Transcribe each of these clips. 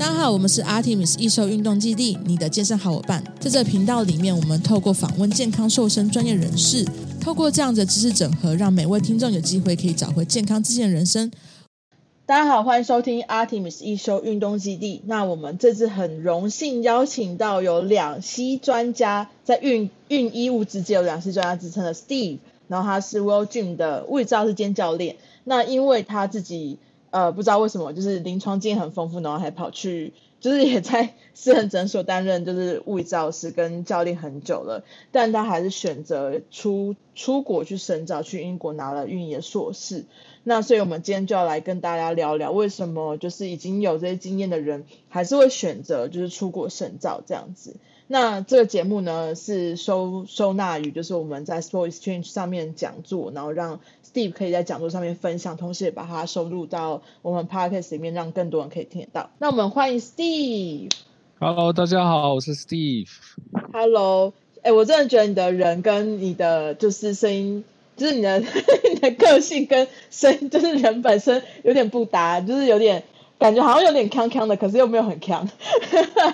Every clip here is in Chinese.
大家好，我们是 Artemis 易瘦运动基地，你的健身好伙伴。在这频道里面，我们透过访问健康瘦身专业人士，透过这样的知识整合，让每位听众有机会可以找回健康自信的人生。大家好，欢迎收听 Artemis 易瘦运动基地。那我们这次很荣幸邀请到有两栖专家，在运运医物之界有两栖专家之称的 Steve，然后他是 Will Jim 的物理治疗师兼教练。那因为他自己。呃，不知道为什么，就是临床经验很丰富，然后还跑去，就是也在私人诊所担任就是物理治疗师跟教练很久了，但他还是选择出出国去深造，去英国拿了运营的硕士。那所以我们今天就要来跟大家聊聊，为什么就是已经有这些经验的人，还是会选择就是出国深造这样子。那这个节目呢，是收收纳于就是我们在 Sport Exchange 上面讲座，然后让 Steve 可以在讲座上面分享，同时也把它收录到我们 Podcast 里面，让更多人可以听得到。那我们欢迎 Steve。Hello，大家好，我是 Steve。Hello，哎，我真的觉得你的人跟你的就是声音，就是你的 你的个性跟声，就是人本身有点不搭，就是有点。感觉好像有点康康的，可是又没有很锵。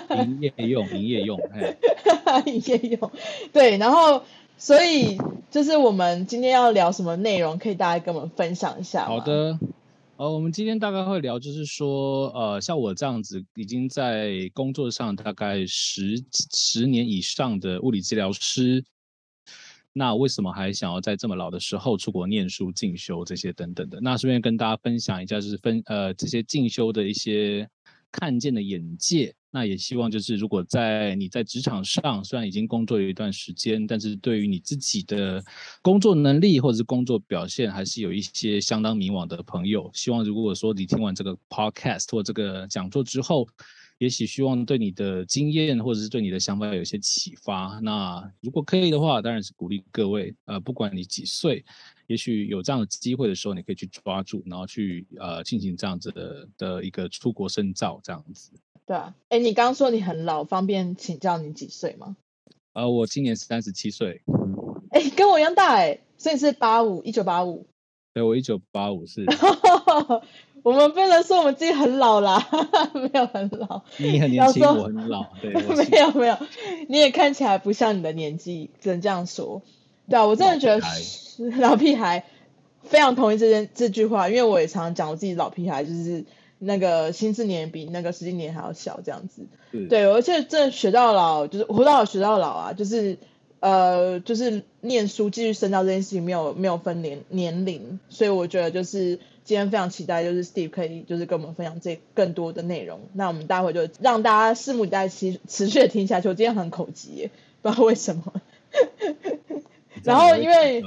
营业用，营业用，嘿。营业用，对。然后，所以就是我们今天要聊什么内容，可以大家跟我们分享一下。好的，呃，我们今天大概会聊，就是说，呃，像我这样子已经在工作上大概十十年以上的物理治疗师。那为什么还想要在这么老的时候出国念书进修这些等等的？那顺便跟大家分享一下，就是分呃这些进修的一些看见的眼界。那也希望就是如果在你在职场上虽然已经工作有一段时间，但是对于你自己的工作能力或者是工作表现还是有一些相当迷惘的朋友，希望如果说你听完这个 podcast 或这个讲座之后。也许希望对你的经验或者是对你的想法有一些启发。那如果可以的话，当然是鼓励各位，呃，不管你几岁，也许有这样的机会的时候，你可以去抓住，然后去呃进行这样子的的一个出国深造这样子。对啊，哎，你刚刚说你很老，方便请教你几岁吗？呃，我今年三十七岁。哎，跟我一样大哎，所以是八五，一九八五。对，我一九八五是。我们不能说我们自己很老啦，没有很老。你很年轻，我很老。对，没有没有，你也看起来不像你的年纪，只能这样说。对啊，我真的觉得老屁孩 非常同意这件这句话，因为我也常常讲我自己老屁孩，就是那个心智年比那个实际年还要小这样子。对，而且真的学到老，就是活到老学到老啊，就是呃，就是念书继续深造这件事情没有没有分年年龄，所以我觉得就是。今天非常期待，就是 Steve 可以就是跟我们分享这更多的内容。那我们待会就让大家拭目以待，持持续的听下去。我今天很口急耶，不知道为什么。然后因为，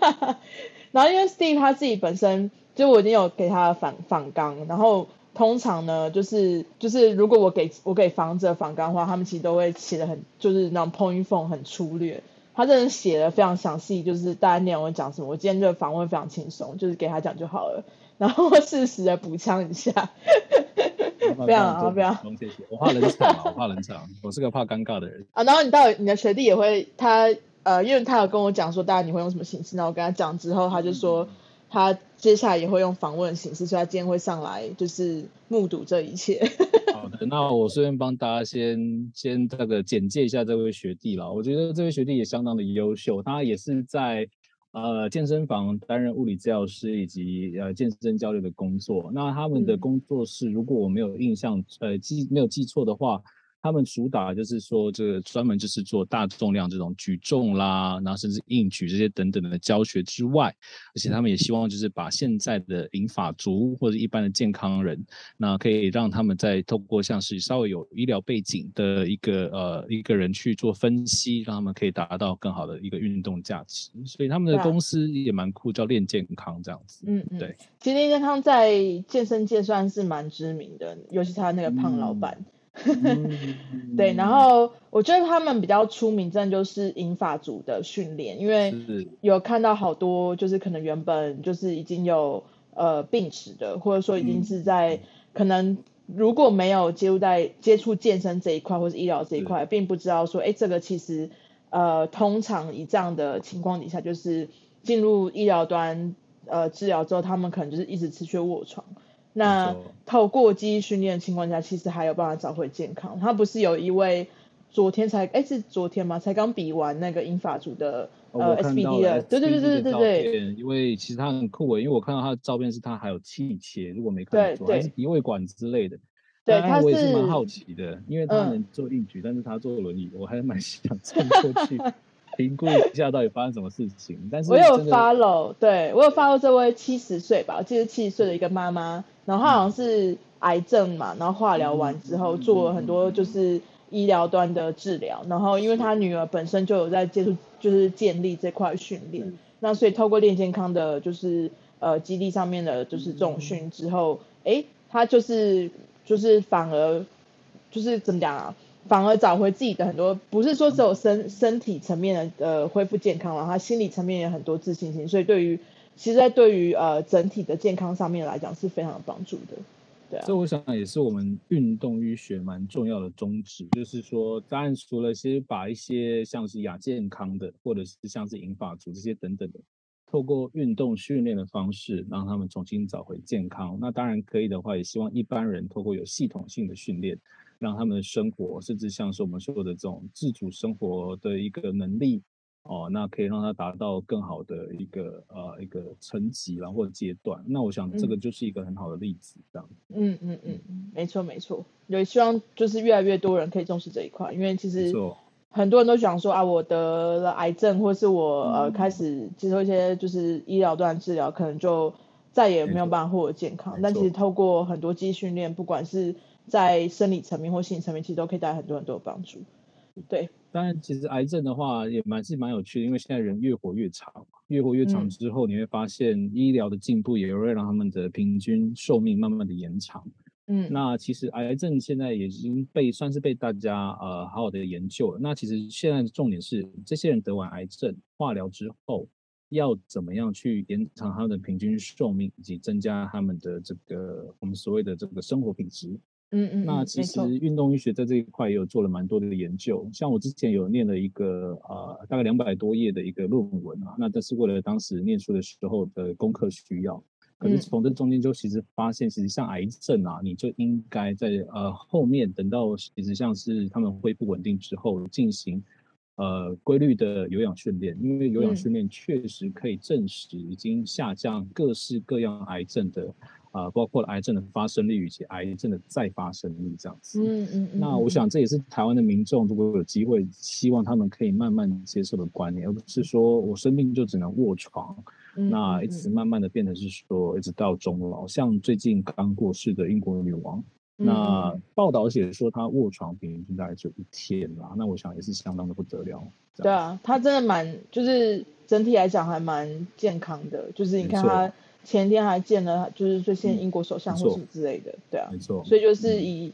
然后因为 Steve 他自己本身就我已经有给他反访纲，然后通常呢就是就是如果我给我给访者访纲的话，他们其实都会写的很就是那种 point form 很粗略。他这人写的非常详细，就是大家内容会讲什么。我今天这个访问非常轻松，就是给他讲就好了，然后适时的补枪一下。不要啊，不要。谢谢。我怕冷场，我怕冷场，我是个怕尴尬的人啊。然后你到底你的学弟也会，他呃，因为他有跟我讲说，大家你会用什么形式，然后我跟他讲之后，他就说他接下来也会用访问的形式，所以他今天会上来，就是目睹这一切。好的，那我顺便帮大家先先这个简介一下这位学弟了。我觉得这位学弟也相当的优秀，他也是在呃健身房担任物理治疗师以及呃健身教练的工作。那他们的工作室，如果我没有印象，呃记没有记错的话。他们主打就是说，这个专门就是做大重量这种举重啦，然后甚至硬举这些等等的教学之外，而且他们也希望就是把现在的银发族或者一般的健康人，那可以让他们在透过像是稍微有医疗背景的一个呃一个人去做分析，让他们可以达到更好的一个运动价值。所以他们的公司也蛮酷，叫练健康这样子。嗯嗯，对。其实练健康在健身界算是蛮知名的，尤其他那个胖老板。嗯 对，然后我觉得他们比较出名，真的就是银发族的训练，因为有看到好多就是可能原本就是已经有呃病史的，或者说已经是在可能如果没有接触在接触健身这一块或是医疗这一块，并不知道说，哎，这个其实呃通常以这样的情况底下，就是进入医疗端呃治疗之后，他们可能就是一直持续卧床。那透过记忆训练的情况下，其实还有办法找回健康。他不是有一位昨天才哎是昨天吗？才刚比完那个英法组的、哦、呃 SBD 的，对对对对对对。因为其实他很酷诶，因为我看到他的照片是他还有气切，如果没看错，还是鼻胃管之类的。对，他是。我也是蛮好奇的，因为他能做硬举、嗯，但是他坐轮椅，我还蛮想冲过去。评估一下到底发生什么事情，但是我有 follow，对我有 follow 这位七十岁吧，我记得七十岁的一个妈妈，然后她好像是癌症嘛，然后化疗完之后做了很多就是医疗端的治疗，然后因为她女儿本身就有在接触就是建立这块训练，那所以透过练健康的就是呃基地上面的就是重训之后，哎，她就是就是反而就是怎么讲啊？反而找回自己的很多，不是说只有身身体层面的呃恢复健康了，他心理层面也很多自信心，所以对于其实在对于呃整体的健康上面来讲是非常有帮助的，对啊。这我想也是我们运动医学蛮重要的宗旨，就是说当然除了先把一些像是亚健康的，或者是像是银发族这些等等的，透过运动训练的方式让他们重新找回健康，那当然可以的话，也希望一般人透过有系统性的训练。让他们的生活，甚至像是我们说的这种自主生活的一个能力哦，那可以让他达到更好的一个呃一个层级，然后或阶段。那我想这个就是一个很好的例子，这样。嗯嗯嗯，没错没错。也希望就是越来越多人可以重视这一块，因为其实很多人都想说啊，我得了癌症，或是我呃开始接受一些就是医疗端治疗，可能就再也没有办法获得健康。但其实透过很多肌训练，不管是在生理层面或心理层面，其实都可以带来很多很多的帮助。对，当然，其实癌症的话也蛮是蛮有趣的，因为现在人越活越长，越活越长之后，你会发现医疗的进步也会让他们的平均寿命慢慢的延长。嗯，那其实癌症现在也已经被算是被大家呃好好的研究了。那其实现在的重点是，这些人得完癌症化疗之后，要怎么样去延长他们的平均寿命，以及增加他们的这个我们所谓的这个生活品质。嗯嗯，那其实运动医学在这一块也有做了蛮多的研究，像我之前有念了一个呃大概两百多页的一个论文啊，那这是为了当时念书的时候的功课需要。可是从这中间就其实发现，其实像癌症啊，你就应该在呃后面等到其实像是他们恢复稳定之后进行呃规律的有氧训练，因为有氧训练确实可以证实已经下降各式各样癌症的。啊，包括癌症的发生率以及癌症的再发生率这样子。嗯嗯嗯。那我想这也是台湾的民众如果有机会，希望他们可以慢慢接受的观念，而不是说我生病就只能卧床，嗯那一直慢慢的变成是说一直到终老。像最近刚过世的英国女王，那报道写说她卧床平均大概就一天啦，那我想也是相当的不得了。对啊，她真的蛮，就是整体来讲还蛮健康的，就是你看她。前天还见了，就是最新英国首相或什么之类的，对啊，没错。所以就是以、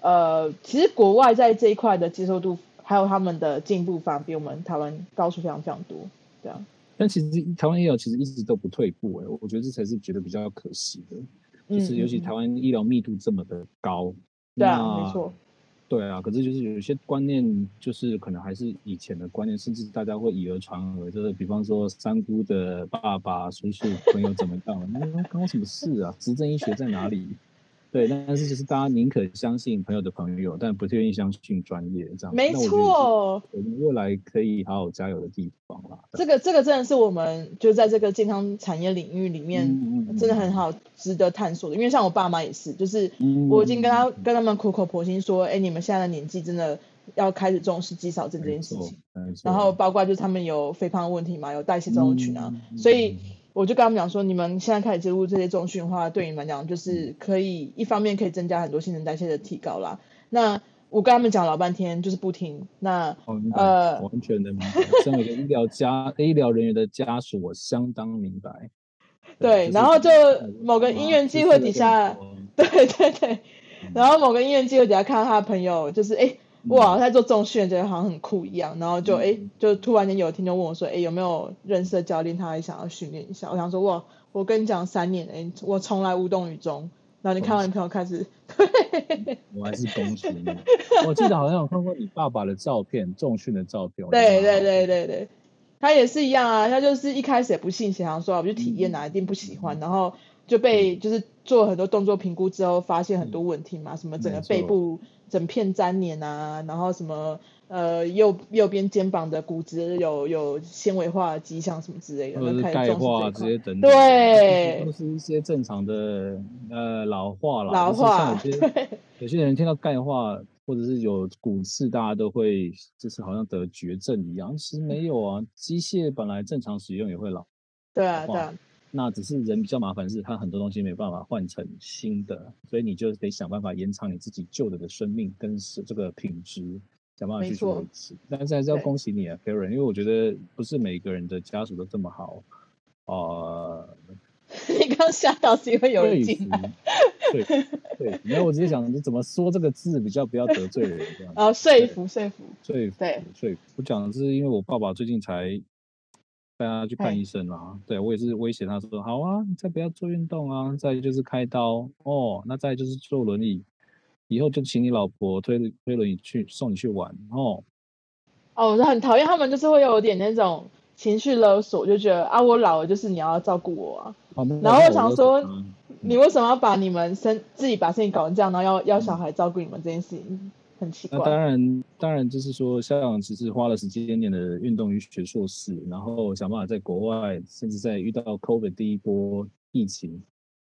嗯，呃，其实国外在这一块的接受度，还有他们的进步，反而比我们台湾高出非常非常多，对啊。但其实台湾医疗其实一直都不退步，哎，我觉得这才是觉得比较可惜的，就是尤其台湾医疗密度这么的高，嗯、对啊，没错。对啊，可是就是有些观念，就是可能还是以前的观念，甚至大家会以讹传讹，就是比方说三姑的爸爸、叔叔朋友怎么样，那关我什么事啊？执政医学在哪里？对，但是就是大家宁可相信朋友的朋友，但不愿意相信专业，这样。没错，我们未来可以好好加油的地方啦。这个这个真的是我们就在这个健康产业领域里面，真的很好，值得探索的。因为像我爸妈也是，就是我已经跟他跟他们苦口婆心说，哎，你们现在的年纪真的要开始重视肌少症这件事情。然后包括就是他们有肥胖问题嘛，有代谢症候群啊，所以。我就跟他们讲说，你们现在开始接触这些重训的话，对你们来讲就是可以一方面可以增加很多新陈代谢的提高啦。那我跟他们讲老半天就是不听。那、哦、呃，完全的明白。身为一个医疗家、医疗人员的家属，我相当明白。对，然后就某个因缘机会底下，对对对，然后某个因缘机会底下看到他的朋友，就是哎。哇，他做重训觉得好像很酷一样，然后就哎、嗯，就突然间有一天就问我说，哎，有没有认识的教练，他也想要训练一下。我想说，哇，我跟你讲三年，哎，我从来无动于衷。然后你看完你朋友开始，对，我还是恭喜你。我记得好像有看过你爸爸的照片，重训的照片。对对对对对，他也是一样啊，他就是一开始也不信邪，想说我就体验啊，一定不喜欢，然后。就被就是做很多动作评估之后，发现很多问题嘛，嗯、什么整个背部整片粘连啊，然后什么呃右右边肩膀的骨质有有纤维化的迹象什么之类的，或者是钙化这些等等，对，都是一些正常的呃老化了。老化，有些 有些人听到钙化或者是有骨刺，大家都会就是好像得绝症一样，其实没有啊，机械本来正常使用也会老。对啊，对啊。那只是人比较麻烦，是他很多东西没办法换成新的，所以你就得想办法延长你自己旧的的生命跟是这个品质，想办法去维持。但是还是要恭喜你啊，Karen，因为我觉得不是每个人的家属都这么好。呃，你刚吓到是因为有人进来。对对，没有，我只是想你怎么说这个字比较不要得罪人这样。哦，说服说服。说服对，说服。我讲的是因为我爸爸最近才。带他去看医生啦，对，我也是威胁他说，好啊，你再不要做运动啊，再就是开刀哦，那再就是坐轮椅，以后就请你老婆推推轮椅去送你去玩哦。哦，我是很讨厌他们，就是会有点那种情绪勒索，就觉得啊，我老了就是你要照顾我啊。哦、然后我想说，你为什么要把你们生自己把事情搞成这样，然后要要小孩照顾你们这件事情？很奇怪。那当然，当然就是说，像其实花了时间念的运动医学硕士，然后想办法在国外，甚至在遇到 COVID 第一波疫情，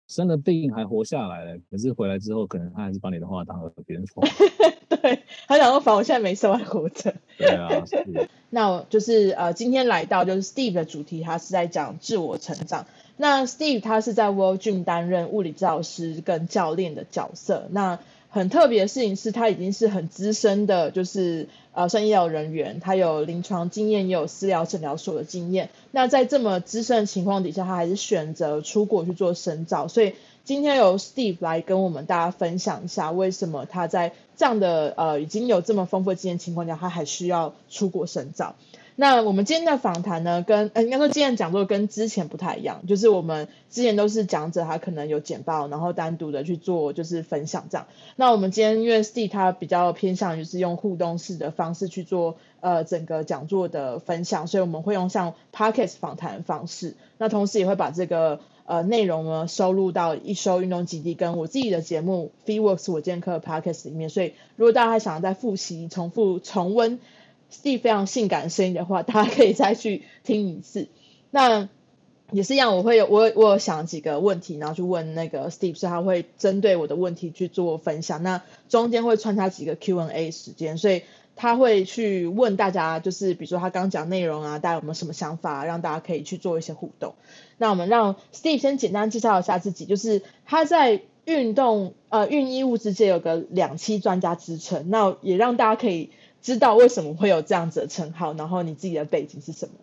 生了病还活下来了。可是回来之后，可能他还是把你的话当耳边风。对，他想说，反正我现在没事，我还活着。对啊。那就是呃，今天来到就是 Steve 的主题，他是在讲自我成长。那 Steve 他是在 World Gym 担任物理治疗师跟教练的角色。那很特别的事情是，他已经是很资深的，就是呃，算医疗人员，他有临床经验，也有私疗诊疗所的经验。那在这么资深的情况底下，他还是选择出国去做深造。所以今天由 Steve 来跟我们大家分享一下，为什么他在这样的呃已经有这么丰富的经验情况下，他还需要出国深造。那我们今天的访谈呢，跟呃应该说今天的讲座跟之前不太一样，就是我们之前都是讲者他可能有简报，然后单独的去做就是分享这样。那我们今天因为 Steve 他比较偏向于是用互动式的方式去做呃整个讲座的分享，所以我们会用像 Podcast 访谈方式，那同时也会把这个呃内容呢收录到一收运动基地跟我自己的节目 Fitworks 我健客 Podcast 里面。所以如果大家还想要再复习、重复、重温。Steve 非常性感的声音的话，大家可以再去听一次。那也是一样，我会有我我有想几个问题，然后去问那个 Steve，所以他会针对我的问题去做分享。那中间会穿插几个 Q&A 时间，所以他会去问大家，就是比如说他刚讲内容啊，大家有没有什么想法，让大家可以去做一些互动。那我们让 Steve 先简单介绍一下自己，就是他在运动呃运衣物之间有个两栖专家之称，那也让大家可以。知道为什么会有这样子的称号，然后你自己的背景是什么？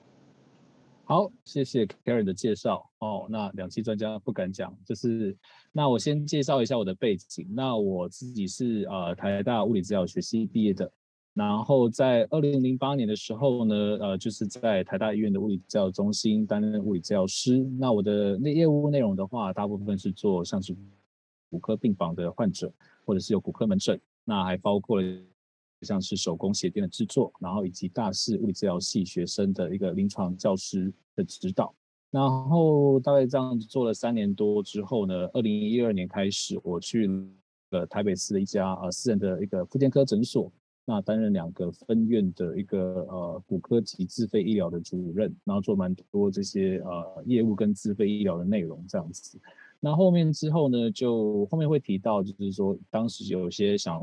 好，谢谢 Karen 的介绍哦。那两栖专家不敢讲，就是那我先介绍一下我的背景。那我自己是呃台大物理治疗学系毕业的，然后在二零零八年的时候呢，呃就是在台大医院的物理治疗中心担任物理治疗师。那我的那业务内容的话，大部分是做像是骨科病房的患者，或者是有骨科门诊，那还包括。像是手工鞋垫的制作，然后以及大四物理治疗系学生的一个临床教师的指导，然后大概这样子做了三年多之后呢，二零一二年开始，我去了台北市的一家呃私人的一个复健科诊所，那担任两个分院的一个呃骨科及自费医疗的主任，然后做蛮多这些呃业务跟自费医疗的内容这样子。那后面之后呢，就后面会提到，就是说当时有些想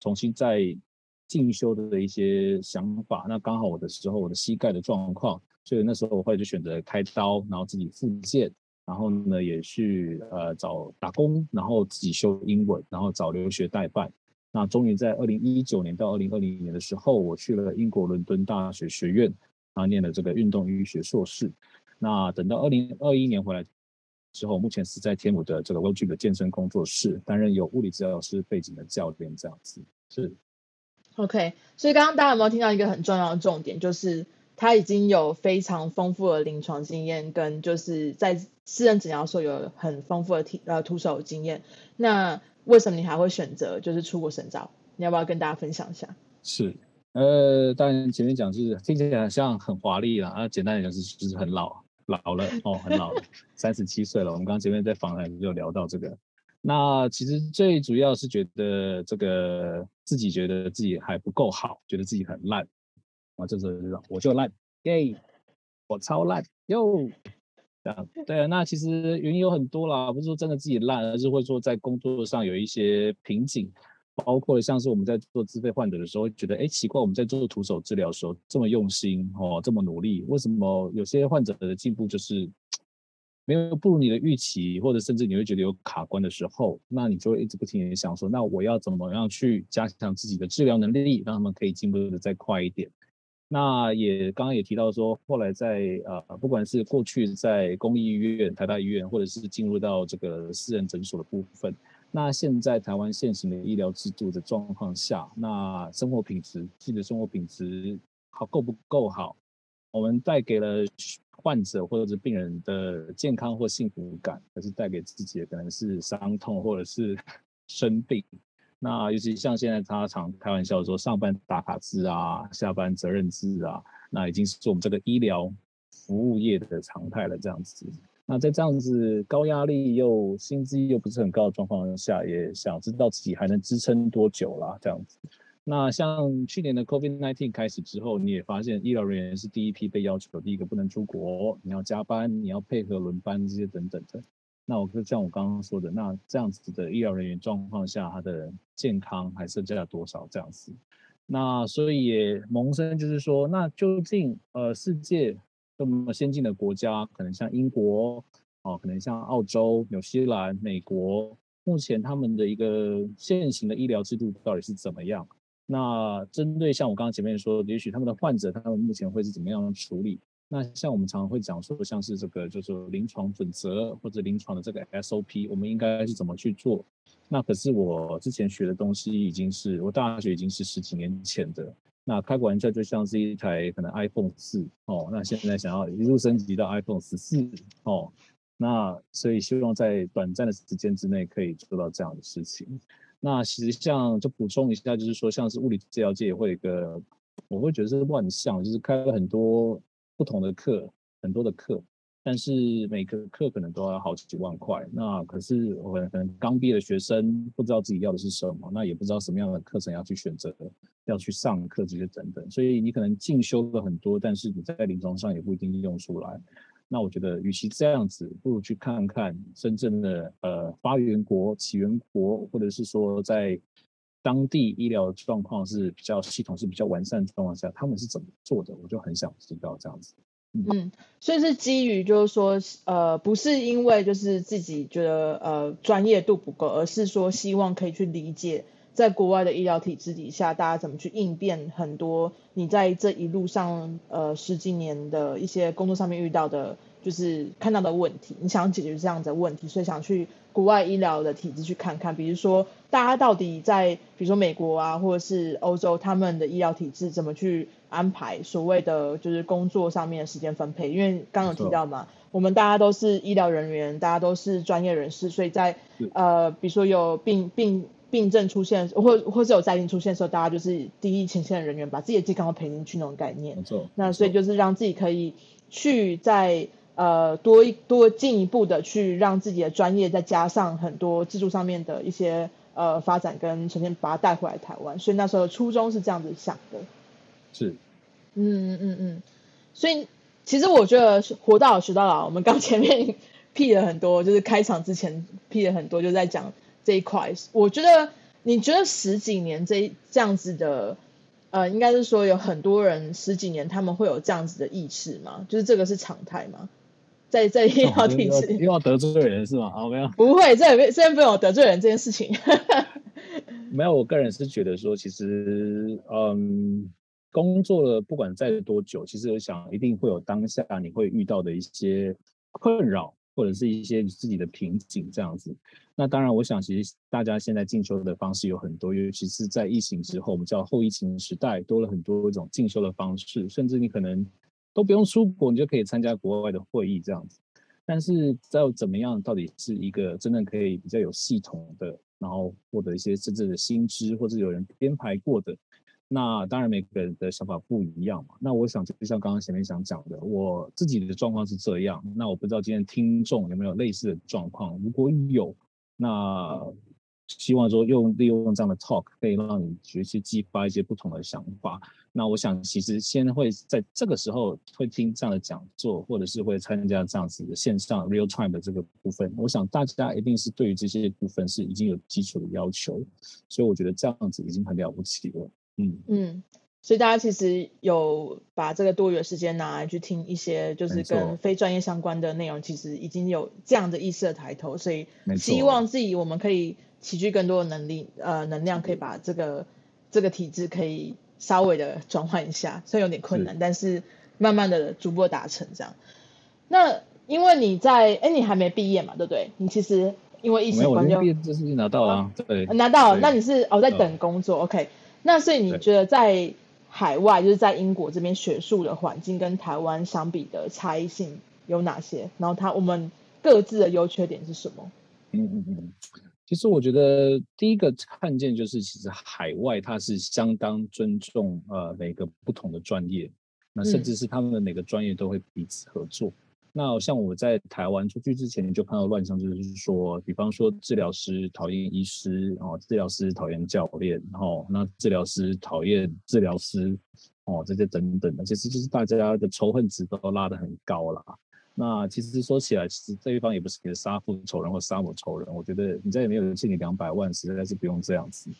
重新再进修的一些想法，那刚好我的时候我的膝盖的状况，所以那时候我会就选择开刀，然后自己复健，然后呢也去呃找打工，然后自己修英文，然后找留学代办。那终于在二零一九年到二零二零年的时候，我去了英国伦敦大学学院，然后念了这个运动医学硕士。那等到二零二一年回来之后，目前是在天母的这个 World Gym 的健身工作室担任有物理治疗师背景的教练，这样子是。OK，所以刚刚大家有没有听到一个很重要的重点，就是他已经有非常丰富的临床经验，跟就是在私人诊疗所有很丰富的体呃徒手经验。那为什么你还会选择就是出国深造？你要不要跟大家分享一下？是，呃，当然前面讲就是听起来像很华丽啦，啊，简单来讲是就是很老。老了哦，很老了，三十七岁了。我们刚刚前面在访谈就聊到这个。那其实最主要是觉得这个自己觉得自己还不够好，觉得自己很烂啊，这时候就我就烂，耶，我超烂哟。这样对啊，那其实原因有很多啦，不是说真的自己烂，而是会说在工作上有一些瓶颈。包括像是我们在做自费患者的时候，会觉得哎奇怪，我们在做徒手治疗的时候这么用心哦，这么努力，为什么有些患者的进步就是没有不如你的预期，或者甚至你会觉得有卡关的时候，那你就会一直不停的想说，那我要怎么样去加强自己的治疗能力，让他们可以进步的再快一点。那也刚刚也提到说，后来在呃不管是过去在公立医院、台大医院，或者是进入到这个私人诊所的部分。那现在台湾现行的医疗制度的状况下，那生活品质，自己的生活品质好够不够好？我们带给了患者或者是病人的健康或幸福感，可是带给自己的可能是伤痛或者是 生病？那尤其像现在他常开玩笑说，上班打卡制啊，下班责任制啊，那已经是做我们这个医疗服务业的常态了，这样子。那在这样子高压力又薪资又不是很高的状况下，也想知道自己还能支撑多久啦。这样子，那像去年的 COVID-19 开始之后，你也发现医疗人员是第一批被要求，第一个不能出国，你要加班，你要配合轮班这些等等的。那我就像我刚刚说的，那这样子的医疗人员状况下，他的健康还剩下多少这样子？那所以也萌生就是说，那究竟呃世界？这么先进的国家，可能像英国，哦，可能像澳洲、纽西兰、美国，目前他们的一个现行的医疗制度到底是怎么样？那针对像我刚刚前面说，也许他们的患者，他们目前会是怎么样处理？那像我们常常会讲说，像是这个就是临床准则或者临床的这个 SOP，我们应该是怎么去做？那可是我之前学的东西已经是我大学已经是十几年前的。那开个玩笑，就像是一台可能 iPhone 四哦，那现在想要一路升级到 iPhone 十四哦，那所以希望在短暂的时间之内可以做到这样的事情。那实际上就补充一下，就是说像是物理治疗界也会有一个，我会觉得是万象，就是开了很多不同的课，很多的课。但是每个课可能都要好几万块，那可是我可能刚毕业的学生不知道自己要的是什么，那也不知道什么样的课程要去选择，要去上课这些等等，所以你可能进修了很多，但是你在临床上也不一定用出来。那我觉得，与其这样子，不如去看看真正的呃发源国、起源国，或者是说在当地医疗状况是比较系统、是比较完善的状况下，他们是怎么做的，我就很想知道这样子。嗯，所以是基于就是说，呃，不是因为就是自己觉得呃专业度不够，而是说希望可以去理解在国外的医疗体制底下，大家怎么去应变很多你在这一路上呃十几年的一些工作上面遇到的，就是看到的问题，你想解决这样的问题，所以想去国外医疗的体制去看看，比如说大家到底在比如说美国啊，或者是欧洲他们的医疗体制怎么去。安排所谓的就是工作上面的时间分配，因为刚刚有提到嘛，我们大家都是医疗人员，大家都是专业人士，所以在呃，比如说有病病病症出现，或或是有灾情出现的时候，大家就是第一前线的人员，把自己的健康都赔进去那种概念。没错。那所以就是让自己可以去在呃多一多进一步的去让自己的专业再加上很多技术上面的一些呃发展跟呈现，把它带回来台湾。所以那时候初衷是这样子想的。是。嗯嗯嗯，所以其实我觉得活到老学到老，我们刚前面辟了很多，就是开场之前辟了很多，就在讲这一块。我觉得你觉得十几年这这样子的，呃，应该是说有很多人十几年他们会有这样子的意识吗？就是这个是常态吗？在在医疗体制，又要得罪人是吗？好，没有，不会，这边这边不有得罪人这件事情。没有，我个人是觉得说，其实嗯。工作了不管在多久，其实我想一定会有当下你会遇到的一些困扰，或者是一些自己的瓶颈这样子。那当然，我想其实大家现在进修的方式有很多，尤其是在疫情之后，我们叫后疫情时代，多了很多一种进修的方式，甚至你可能都不用出国，你就可以参加国外的会议这样子。但是要怎么样，到底是一个真正可以比较有系统的，然后获得一些真正的新知，或者有人编排过的。那当然每个人的想法不一样嘛。那我想就像刚刚前面想讲的，我自己的状况是这样。那我不知道今天听众有没有类似的状况，如果有，那希望说用利用这样的 talk 可以让你学习激发一些不同的想法。那我想其实先会在这个时候会听这样的讲座，或者是会参加这样子的线上 real time 的这个部分。我想大家一定是对于这些部分是已经有基础的要求，所以我觉得这样子已经很了不起了。嗯嗯，所以大家其实有把这个多余的时间拿来去听一些就是跟非专业相关的内容，其实已经有这样的意识的抬头，所以希望自己我们可以齐聚更多的能力呃能量，可以把这个这个体制可以稍微的转换一下，虽然有点困难，是但是慢慢的逐步达成这样。那因为你在哎你还没毕业嘛，对不对？你其实因为疫情关系，没有，毕业证书拿到了，对，拿到了。那你是哦在等工作，OK。那所以你觉得在海外，就是在英国这边学术的环境跟台湾相比的差异性有哪些？然后它我们各自的优缺点是什么？嗯嗯嗯，其实我觉得第一个看见就是，其实海外它是相当尊重呃每个不同的专业，那甚至是他们的每个专业都会彼此合作。嗯那像我在台湾出去之前就看到乱象，就是说，比方说治疗师讨厌医师，哦，治疗师讨厌教练，然后那治疗师讨厌治疗师，哦，这些等等的，其实就是大家的仇恨值都拉得很高了。那其实说起来，其实这一方也不是给的杀父仇人或杀母仇人，我觉得你再也没有人欠你两百万，实在是不用这样子。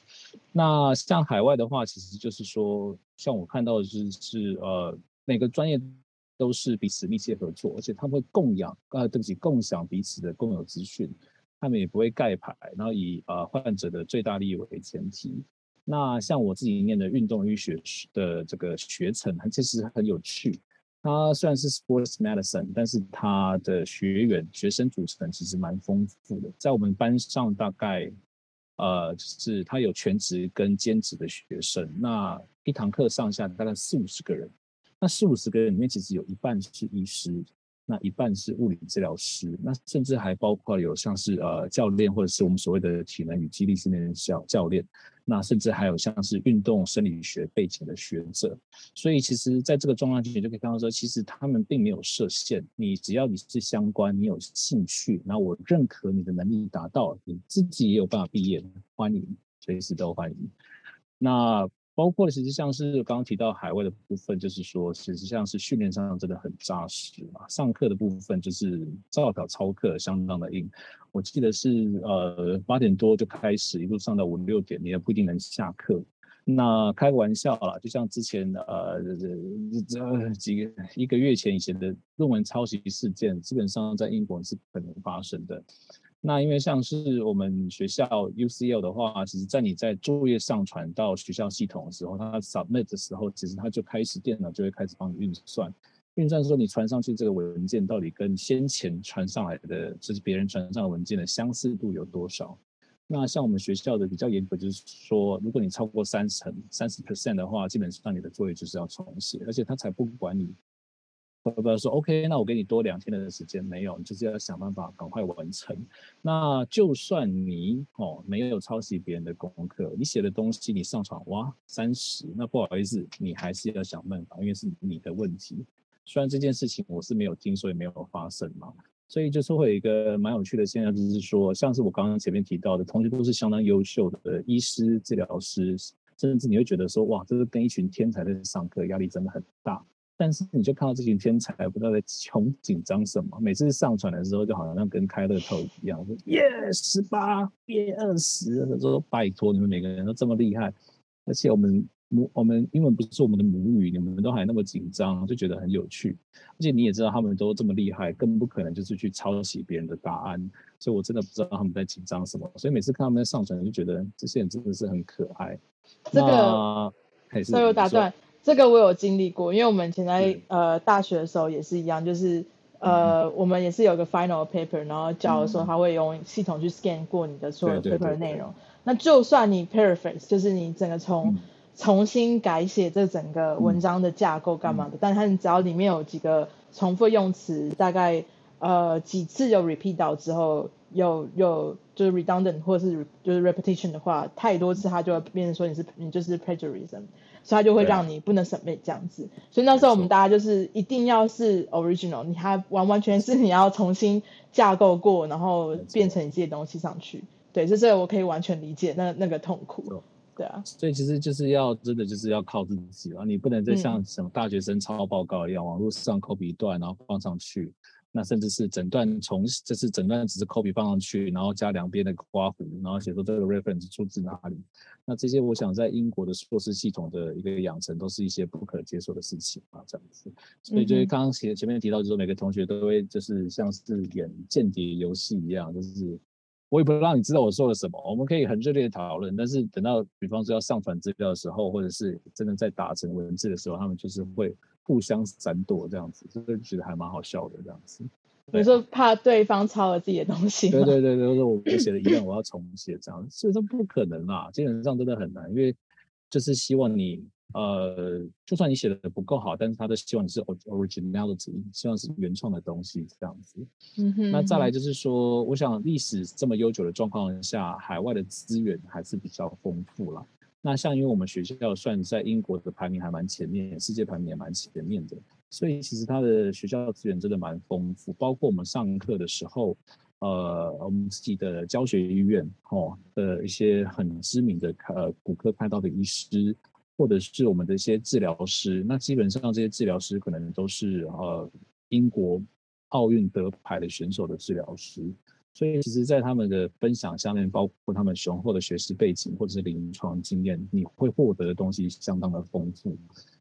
那像海外的话，其实就是说，像我看到的是是呃每个专业。都是彼此密切合作，而且他们会供养，啊，对不起，共享彼此的共有资讯，他们也不会盖牌，然后以呃患者的最大利益为前提。那像我自己念的运动医学的这个学程，它其实很有趣。它虽然是 sports medicine，但是它的学员学生组成其实蛮丰富的。在我们班上，大概呃就是他有全职跟兼职的学生，那一堂课上下大概四五十个人。那四五十个人里面，其实有一半是医师，那一半是物理治疗师，那甚至还包括有像是呃教练，或者是我们所谓的体能与肌力训练教教练，那甚至还有像是运动生理学背景的学者。所以其实在这个状况之前就可以看到说，其实他们并没有设限，你只要你是相关，你有兴趣，那我认可你的能力达到，你自己也有办法毕业，欢迎，随时都欢迎。那。包括其实像是刚刚提到海外的部分，就是说，其实像是训练上真的很扎实嘛。上课的部分就是照表操课，相当的硬。我记得是呃八点多就开始，一路上到五六点，你也不一定能下课。那开个玩笑啦，就像之前呃这几个一个月前以前的论文抄袭事件，基本上在英国是不可能发生的。那因为像是我们学校 UCL 的话，其实在你在作业上传到学校系统的时候，它 submit 的时候，其实它就开始电脑就会开始帮你运算，运算说你传上去这个文件到底跟先前传上来的，就是别人传上的文件的相似度有多少。那像我们学校的比较严格，就是说如果你超过三成三十 percent 的话，基本上你的作业就是要重写，而且他才不管你。不不说 OK，那我给你多两天的时间，没有，你就是要想办法赶快完成。那就算你哦没有抄袭别人的功课，你写的东西你上传哇三十，那不好意思，你还是要想办法，因为是你的问题。虽然这件事情我是没有听说也没有发生嘛，所以就是会有一个蛮有趣的现象，就是说像是我刚刚前面提到的，同学都是相当优秀的医师、治疗师，甚至你会觉得说哇，这是跟一群天才在上课，压力真的很大。但是你就看到这群天才不知道在穷紧张什么，每次上传的时候就好像跟开乐透一样，说耶十八变二十，他说拜托你们每个人都这么厉害，而且我们母我们英文不是我们的母语，你们都还那么紧张，就觉得很有趣。而且你也知道他们都这么厉害，更不可能就是去抄袭别人的答案，所以我真的不知道他们在紧张什么。所以每次看他们在上传，就觉得这些人真的是很可爱。这个还是有打断。这个我有经历过，因为我们以前在呃大学的时候也是一样，就是呃、嗯、我们也是有个 final paper，然后教的时候他会用系统去 scan 过你的所有 paper 的内容。那就算你 paraphrase，就是你整个从、嗯、重新改写这整个文章的架构干嘛的，嗯、但是你只要里面有几个重复用词，大概呃几次有 repeat 到之后，有有就是 redundant 或者是就是 repetition 的话，太多次它就会变成说你是你就是 plagiarism，所以它就会让你不能 submit 这样子。所以那时候我们大家就是一定要是 original，你还完完全是你要重新架构过，然后变成你自己的东西上去。对，这是我可以完全理解那那个痛苦。对啊，所以其实就是要真的就是要靠自己了，你不能再像什么大学生抄报告一样，网络上 copy 一段然后放上去，那甚至是整段重，这是整段只是 copy 放上去，然后加两边的刮弧，然后写说这个 reference 出自哪里。那这些我想在英国的硕士系统的一个养成，都是一些不可接受的事情啊，这样子。所以就是刚刚前前面提到，就是说每个同学都会就是像是演间谍游戏一样，就是。我也不让你知道我说了什么，我们可以很热烈的讨论，但是等到比方说要上传资料的时候，或者是真的在打成文字的时候，他们就是会互相闪躲这样子，就是觉得还蛮好笑的这样子。你说怕对方抄了自己的东西？对对对对，我说我写的一样，我要重写这样，所以说不可能啦，基本上真的很难，因为就是希望你。呃，就算你写的不够好，但是他都希望你是 originality，希望是原创的东西这样子。嗯哼。那再来就是说，我想历史这么悠久的状况下，海外的资源还是比较丰富啦。那像因为我们学校算在英国的排名还蛮前面，世界排名也蛮前面的，所以其实他的学校资源真的蛮丰富，包括我们上课的时候，呃，我们自己的教学医院哦的一些很知名的呃骨科开刀的医师。或者是我们的一些治疗师，那基本上这些治疗师可能都是呃英国奥运得牌的选手的治疗师，所以其实，在他们的分享下面，包括他们雄厚的学识背景或者是临床经验，你会获得的东西相当的丰富，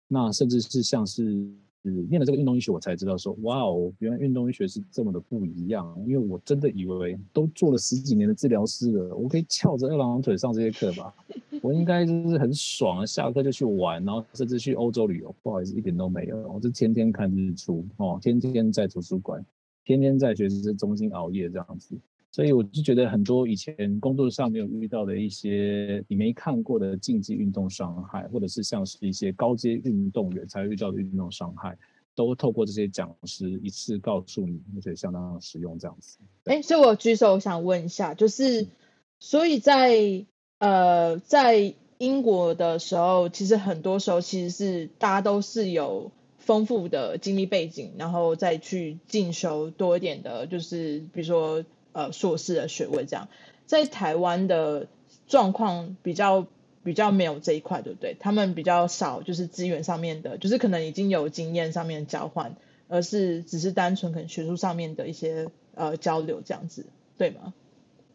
那甚至是像是。嗯，念了这个运动医学，我才知道说，哇哦，原来运动医学是这么的不一样。因为我真的以为都做了十几年的治疗师了，我可以翘着二郎腿上这些课吧？我应该就是很爽啊，下课就去玩，然后甚至去欧洲旅游。不好意思，一点都没有，我就天天看日出哦，天天在图书馆，天天在学习中心熬夜这样子。所以我就觉得很多以前工作上没有遇到的一些你没看过的竞技运动伤害，或者是像是一些高阶运动员才会遇到的运动伤害，都透过这些讲师一次告诉你，而且相当实用这样子。哎，所以我举手想问一下，就是所以在呃在英国的时候，其实很多时候其实是大家都是有丰富的经历背景，然后再去进修多一点的，就是比如说。呃，硕士的学位这样，在台湾的状况比较比较没有这一块，对不对？他们比较少，就是资源上面的，就是可能已经有经验上面的交换，而是只是单纯可能学术上面的一些呃交流这样子，对吗？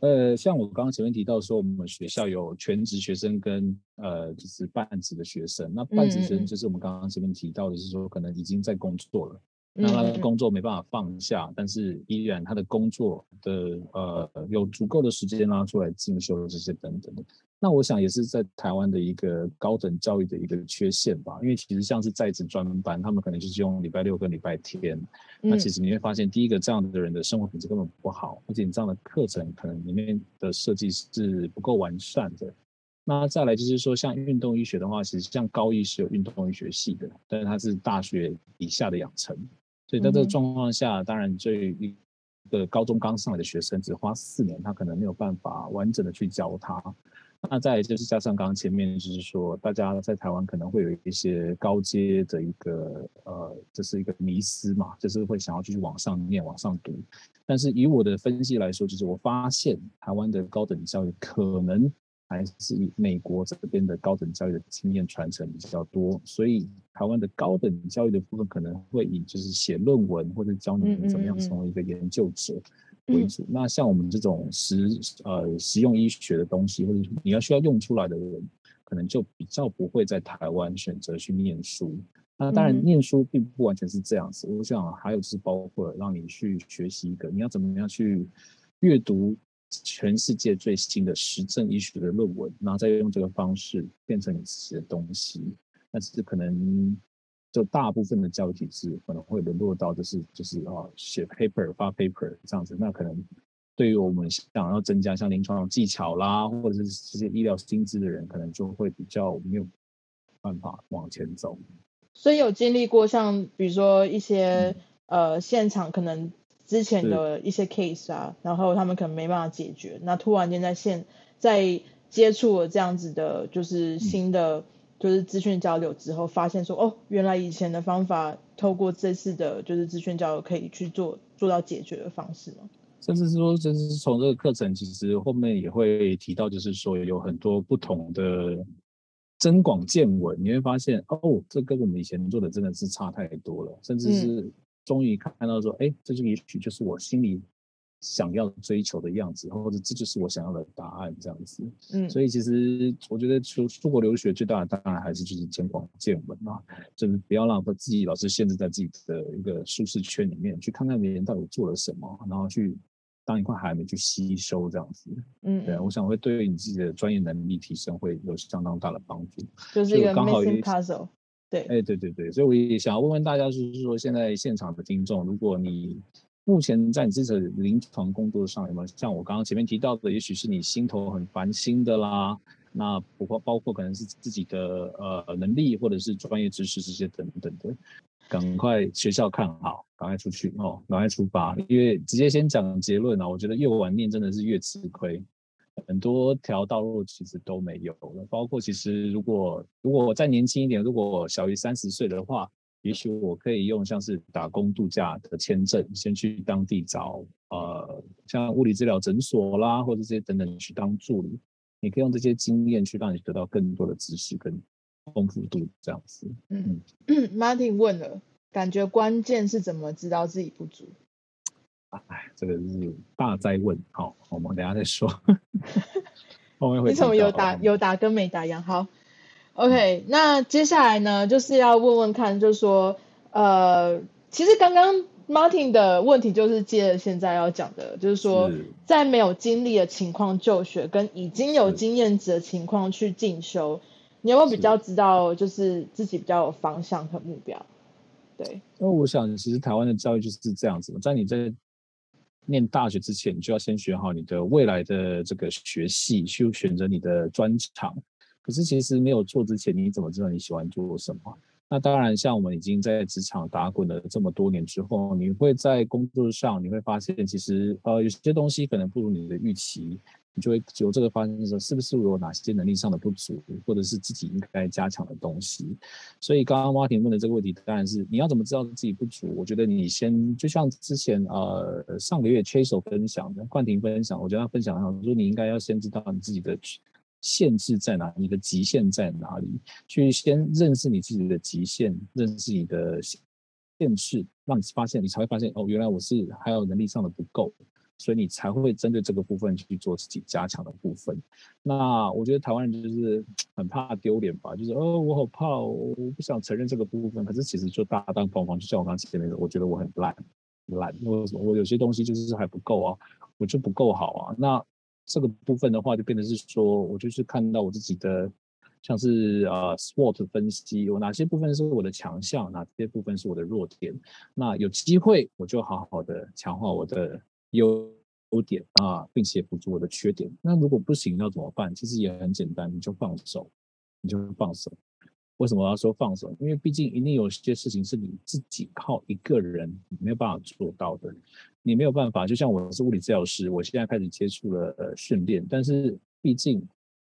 呃，像我刚刚前面提到说，我们学校有全职学生跟呃就是半职的学生，那半职学生就是我们刚刚前面提到的是说，可能已经在工作了。那他的工作没办法放下，嗯、但是依然他的工作的呃有足够的时间拉出来进修这些等等的。那我想也是在台湾的一个高等教育的一个缺陷吧，因为其实像是在职专班，他们可能就是用礼拜六跟礼拜天。嗯、那其实你会发现，第一个这样的人的生活品质根本不好，而且你这样的课程可能里面的设计是不够完善的。那再来就是说，像运动医学的话，其实像高一是有运动医学系的，但是它是大学以下的养成。所以在这个状况下，当然，对一个高中刚上来的学生，只花四年，他可能没有办法完整的去教他。那再就是加上刚刚前面就是说，大家在台湾可能会有一些高阶的一个呃，这是一个迷思嘛，就是会想要继续往上念、往上读。但是以我的分析来说，就是我发现台湾的高等教育可能。还是以美国这边的高等教育的经验传承比较多，所以台湾的高等教育的部分可能会以就是写论文或者教你们怎么样成为一个研究者为主。那像我们这种实呃实用医学的东西，或者你要需要用出来的人，可能就比较不会在台湾选择去念书。那当然念书并不完全是这样子，我想还有就是包括让你去学习一个你要怎么样去阅读。全世界最新的实证医学的论文，然后再用这个方式变成你自己的东西，但是可能就大部分的教育体制可能会沦落到就是就是啊写 paper 发 paper 这样子，那可能对于我们想要增加像临床技巧啦，或者是这些医疗薪资的人，可能就会比较没有办法往前走。所以有经历过像比如说一些、嗯、呃现场可能。之前的一些 case 啊，然后他们可能没办法解决，那突然间在现在接触了这样子的，就是新的就是资讯交流之后，发现说哦，原来以前的方法透过这次的就是资讯交流可以去做做到解决的方式吗？甚至是说，就是从这个课程，其实后面也会提到，就是说有很多不同的增广见闻，你会发现哦，这跟我们以前做的真的是差太多了，甚至是终于看到说，哎、嗯，这就也许就是我心里想要追求的样子，或者这就是我想要的答案这样子。嗯，所以其实我觉得出出国留学最大的当然还是就是见广见闻嘛，就是不要让自己老是限制在自己的一个舒适圈里面，去看看别人到底做了什么，然后去。当一块海绵去吸收这样子，嗯，对，我想会对你自己的专业能力提升会有相当大的帮助。就是一个 missing puzzle，对，哎，对对对，所以我也想要问问大家，就是说现在现场的听众，如果你目前在你自己的临床工作上有没有像我刚刚前面提到的，也许是你心头很烦心的啦，那不包包括可能是自己的呃能力或者是专业知识这些等等的。赶快学校看好，赶快出去哦，赶快出发。因为直接先讲结论啊，我觉得越晚念真的是越吃亏，很多条道路其实都没有了。包括其实如果如果我再年轻一点，如果小于三十岁的话，也许我可以用像是打工度假的签证，先去当地找呃像物理治疗诊所啦，或者这些等等去当助理。你可以用这些经验去让你得到更多的知识跟。丰富度这样子，嗯，Martin 问了，感觉关键是怎么知道自己不足？哎，这个是大灾问，好，我们等下再说。你怎么有打有打跟没打一样？好，OK，那接下来呢，就是要问问看，就是说，呃，其实刚刚 Martin 的问题就是接着现在要讲的，就是说，是在没有经历的情况就学，跟已经有经验值的情况去进修。你有没有比较知道，就是自己比较有方向和目标？对，因为我想，其实台湾的教育就是这样子嘛，在你在念大学之前，你就要先选好你的未来的这个学系，去选择你的专长。可是其实没有做之前，你怎么知道你喜欢做什么？那当然，像我们已经在职场打滚了这么多年之后，你会在工作上，你会发现，其实呃，有些东西可能不如你的预期。你就会有这个发现的时候，是不是有哪些能力上的不足，或者是自己应该加强的东西？所以刚刚 Martin 问的这个问题，当然是你要怎么知道自己不足？我觉得你先就像之前呃上个月 Chase 分享的，冠廷分享，我觉得他分享很好，说你应该要先知道你自己的限制在哪，你的极限在哪里，去先认识你自己的极限，认识你的限制，让你发现，你才会发现哦，原来我是还有能力上的不够。所以你才会针对这个部分去做自己加强的部分。那我觉得台湾人就是 很怕丢脸吧，就是哦，我好怕哦，我不想承认这个部分。可是其实就大大方方，就像我刚才前面的，我觉得我很烂，烂，我我有些东西就是还不够啊，我就不够好啊。那这个部分的话，就变成是说我就是看到我自己的，像是呃 SWOT 分析，有哪些部分是我的强项，哪些部分是我的弱点。那有机会我就好好的强化我的。优优点啊，并且补足我的缺点。那如果不行，要怎么办？其实也很简单，你就放手，你就放手。为什么要说放手？因为毕竟一定有些事情是你自己靠一个人没有办法做到的。你没有办法，就像我是物理治疗师，我现在开始接触了呃训练，但是毕竟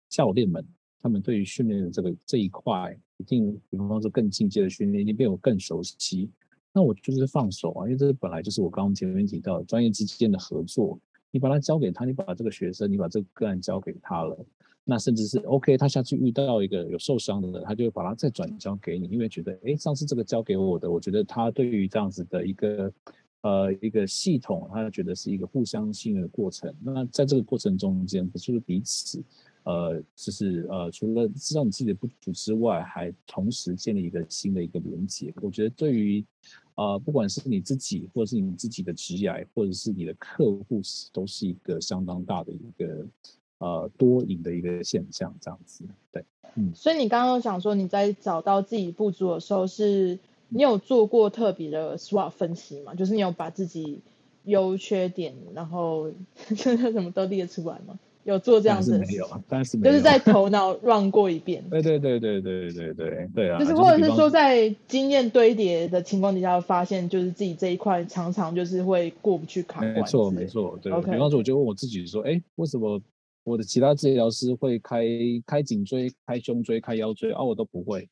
教练们他们对于训练的这个这一块，一定比方说更进阶的训练，一定比我更熟悉。那我就是放手啊，因为这本来就是我刚刚前面提到的专业之间的合作。你把它交给他，你把这个学生，你把这个个案交给他了，那甚至是 OK，他下次遇到一个有受伤的人，他就会把他再转交给你，因为觉得，哎，上次这个交给我的，我觉得他对于这样子的一个呃一个系统，他觉得是一个互相信任的过程。那在这个过程中间，不是彼此。呃，就是呃，除了知道你自己的不足之外，还同时建立一个新的一个连接。我觉得对于呃，不管是你自己，或者是你自己的职业，或者是你的客户，都是一个相当大的一个呃多赢的一个现象，这样子。对，嗯。所以你刚刚讲说你在找到自己不足的时候，是你有做过特别的 SWOT 分析吗？就是你有把自己优缺点，然后 什么都列出来吗？有做这样子，没有，但是没有，就是在头脑 run 过一遍。对对对对对对对对啊！就是或者是说，在经验堆叠的情况底下，发现就是自己这一块常常就是会过不去坎。没错没错，对。Okay. 比方说，我就问我自己说，哎，为什么我的其他治疗师会开开颈椎、开胸椎、开腰椎啊，我都不会？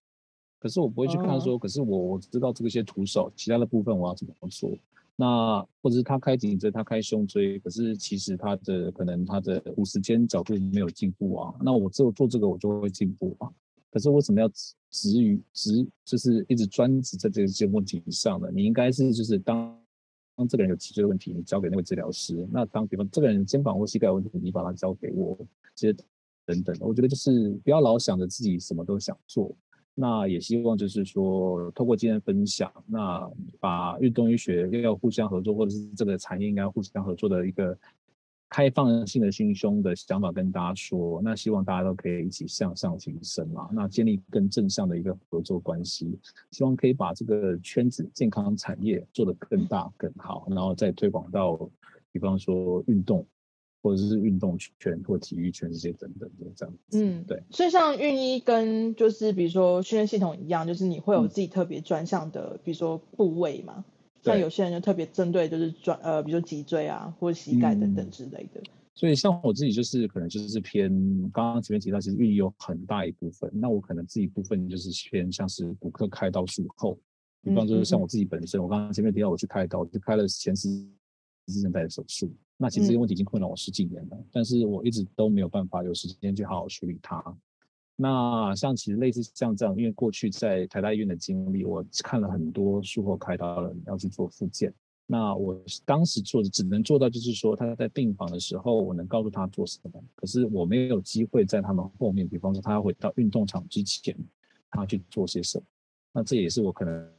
可是我不会去看说，oh. 可是我我知道这个些徒手，其他的部分我要怎么做？那或者是他开颈椎，他开胸椎，可是其实他的可能他的五十肩角度没有进步啊。那我只有做这个，我就会进步啊。可是为什么要执于执，就是一直专职在这些问题上呢？你应该是就是当当这个人有脊椎问题，你交给那位治疗师。那当比方这个人肩膀或膝盖有问题，你把他交给我，这些等等。我觉得就是不要老想着自己什么都想做。那也希望就是说，透过今天分享，那把运动医学又要互相合作，或者是这个产业应该互相合作的一个开放性的心胸的想法跟大家说。那希望大家都可以一起向上提升嘛，那建立更正向的一个合作关系，希望可以把这个圈子健康产业做得更大更好，然后再推广到，比方说运动。或者是运动圈或体育圈这些等等的这样子，嗯，对。所以像运一跟就是比如说训练系统一样，就是你会有自己特别专项的，嗯、比如说部位嘛。像有些人就特别针对就是转呃，比如说脊椎啊或者膝盖等等之类的、嗯。所以像我自己就是可能就是偏刚刚前面提到，其实运医有很大一部分，那我可能自己部分就是偏像是骨科开刀术后，比方说像我自己本身，嗯、我刚刚前面提到我去开刀，就开了前十字韧带的手术。那其实这个问题已经困扰我十几年了，嗯，但是我一直都没有办法有时间去好好处理它。那像其实类似像这样，因为过去在台大医院的经历，我看了很多术后开刀的人要去做复健。那我当时做的只能做到就是说他在病房的时候，我能告诉他做什么，可是我没有机会在他们后面，比方说他要回到运动场之前，他去做些什么。那这也是我可能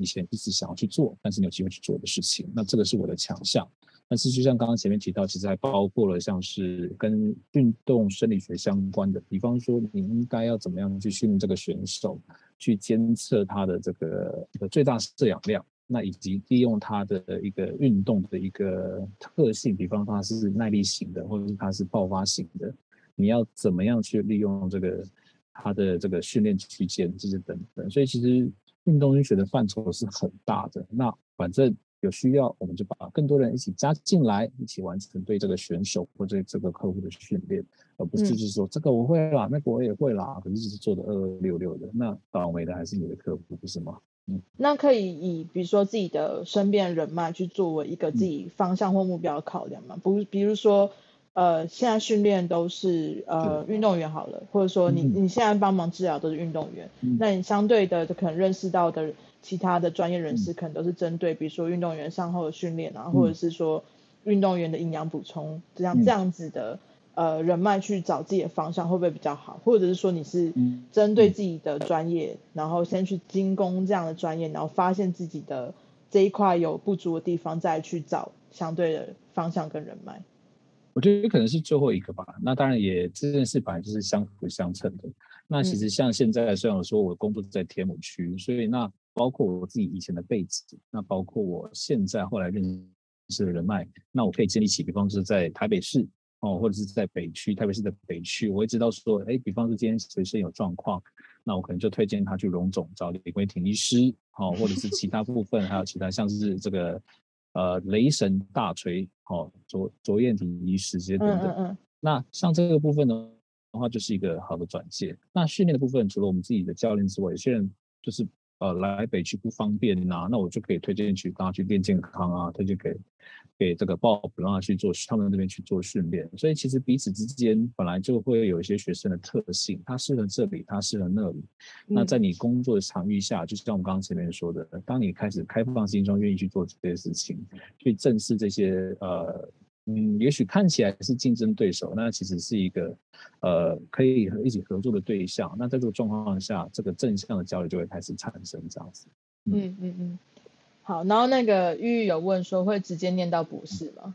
以前一直想要去做，但是没有机会去做的事情。那这个是我的强项。但是，就像刚刚前面提到，其实还包括了像是跟运动生理学相关的，比方说你应该要怎么样去训练这个选手，去监测他的这个最大摄氧量，那以及利用他的一个运动的一个特性，比方它是耐力型的，或者是他是爆发型的，你要怎么样去利用这个他的这个训练区间这些等等。所以，其实运动医学的范畴是很大的。那反正。有需要，我们就把更多人一起加进来，一起完成对这个选手或者这个客户的训练，而不是就是说、嗯、这个我会啦，那个我也会啦，可是只是做的二二六六的，那倒霉的还是你的客户，不是吗？嗯，那可以以比如说自己的身边人脉去作为一个自己方向或目标考量嘛？不，比如说呃，现在训练都是呃运动员好了，或者说你、嗯、你现在帮忙治疗都是运动员、嗯，那你相对的就可能认识到的。其他的专业人士可能都是针对，比如说运动员上后的训练啊、嗯，或者是说运动员的营养补充，这样这样子的呃人脉去找自己的方向会不会比较好？或者是说你是针对自己的专业，然后先去精攻这样的专业，然后发现自己的这一块有不足的地方，再去找相对的方向跟人脉。我觉得可能是最后一个吧。那当然也这件事本来就是相辅相成的。那其实像现在虽然我说我工作在天母区，所以那。包括我自己以前的背景，那包括我现在后来认识的人脉，那我可以建立起，比方说在台北市哦，或者是在北区，台北市的北区，我会知道说，哎，比方说今天随身有状况，那我可能就推荐他去荣总找李圭廷医师，哦，或者是其他部分，还有其他像是这个呃雷神大锤，哦，卓卓彦廷医师这些等等。嗯嗯。那像这个部分呢的话，就是一个好的转介。那训练的部分，除了我们自己的教练之外，有些人就是。呃，来北区不方便呐、啊，那我就可以推荐去大家去练健康啊，推荐给给这个 Bob 让他去做他们那边去做训练。所以其实彼此之间本来就会有一些学生的特性，他适合这里，他适合那里。那在你工作的场域下，就像我们刚刚前面说的，当你开始开放心胸，愿意去做这些事情，去正视这些呃。嗯，也许看起来是竞争对手，那其实是一个呃可以一起合作的对象。那在这个状况下，这个正向的交流就会开始产生这样子。嗯嗯嗯。好，然后那个玉玉有问说，会直接念到博士吗？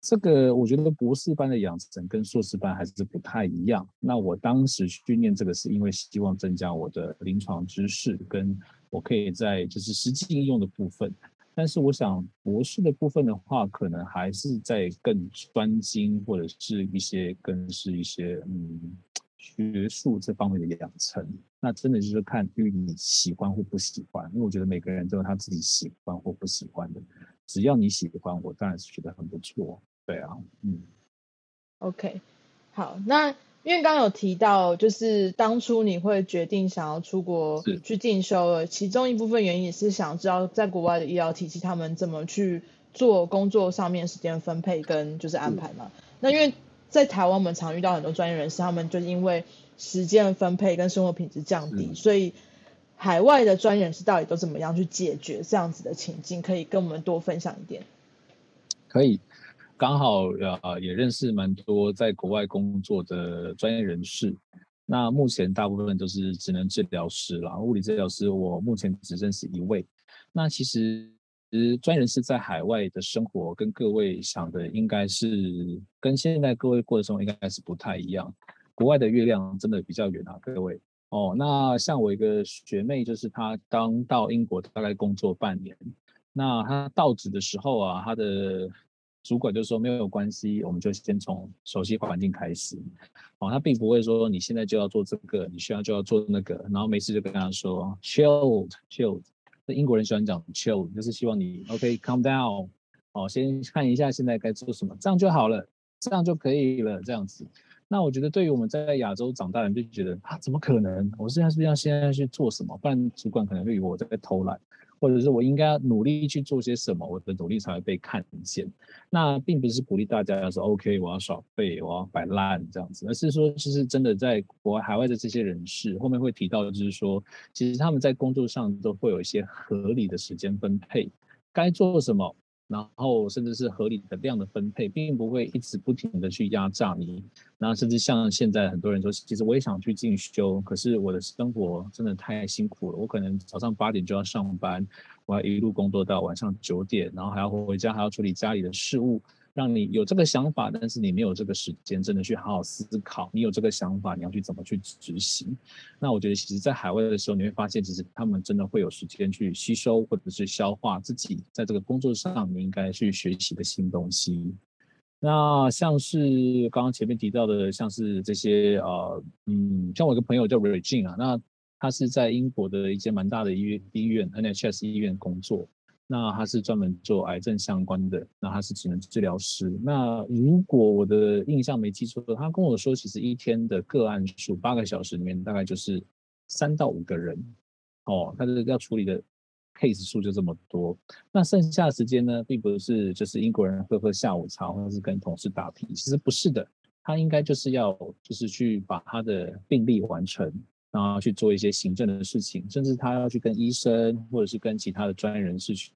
这个我觉得博士班的养成跟硕士班还是不太一样。那我当时去念这个是因为希望增加我的临床知识，跟我可以在就是实际应用的部分。但是我想博士的部分的话，可能还是在更专精或者是一些更是一些嗯学术这方面的养成。那真的就是看因为你喜欢或不喜欢，因为我觉得每个人都有他自己喜欢或不喜欢的。只要你喜欢，我当然是觉得很不错。对啊，嗯，OK，好，那因为刚刚有提到，就是当初你会决定想要出国去进修了，其中一部分原因也是想知道在国外的医疗体系他们怎么去做工作上面时间分配跟就是安排嘛。那因为在台湾我们常遇到很多专业人士，他们就因为时间分配跟生活品质降低，所以海外的专业人士到底都怎么样去解决这样子的情境？可以跟我们多分享一点？可以，刚好呃也认识蛮多在国外工作的专业人士。那目前大部分都是职能治疗师啦，物理治疗师我目前只认识一位。那其实其实专业人士在海外的生活跟各位想的应该是跟现在各位过的生活应该是不太一样。国外的月亮真的比较圆啊，各位哦。那像我一个学妹，就是她刚到英国大概工作半年，那她到职的时候啊，她的主管就说没有关系，我们就先从熟悉环境开始。哦，他并不会说你现在就要做这个，你需要就要做那个，然后没事就跟他说 chilled chilled。那英国人喜欢讲 chill，就是希望你 OK calm down，哦，先看一下现在该做什么，这样就好了，这样就可以了，这样子。那我觉得，对于我们在亚洲长大人，就觉得啊，怎么可能？我现在是不是要现在去做什么？不然主管可能会以为我在偷懒，或者是我应该要努力去做些什么，我的努力才会被看见。那并不是鼓励大家说 OK，我要耍废，我要摆烂这样子，而是说，其实真的在国外、海外的这些人士，后面会提到就是说，其实他们在工作上都会有一些合理的时间分配，该做什么。然后甚至是合理的量的分配，并不会一直不停的去压榨你。然后甚至像现在很多人说，其实我也想去进修，可是我的生活真的太辛苦了。我可能早上八点就要上班，我要一路工作到晚上九点，然后还要回家，还要处理家里的事务。让你有这个想法，但是你没有这个时间，真的去好好思考。你有这个想法，你要去怎么去执行？那我觉得，其实，在海外的时候，你会发现，其实他们真的会有时间去吸收或者是消化自己在这个工作上你应该去学习的新东西。那像是刚刚前面提到的，像是这些呃，嗯，像我一个朋友叫 Regine 啊，那他是在英国的一间蛮大的医院医院 NHS 医院工作。那他是专门做癌症相关的，那他是职能治疗师。那如果我的印象没记错，他跟我说，其实一天的个案数八个小时里面大概就是三到五个人，哦，他这个要处理的 case 数就这么多。那剩下的时间呢，并不是就是英国人喝喝下午茶，或者是跟同事打屁，其实不是的，他应该就是要就是去把他的病历完成，然后去做一些行政的事情，甚至他要去跟医生或者是跟其他的专业人士去。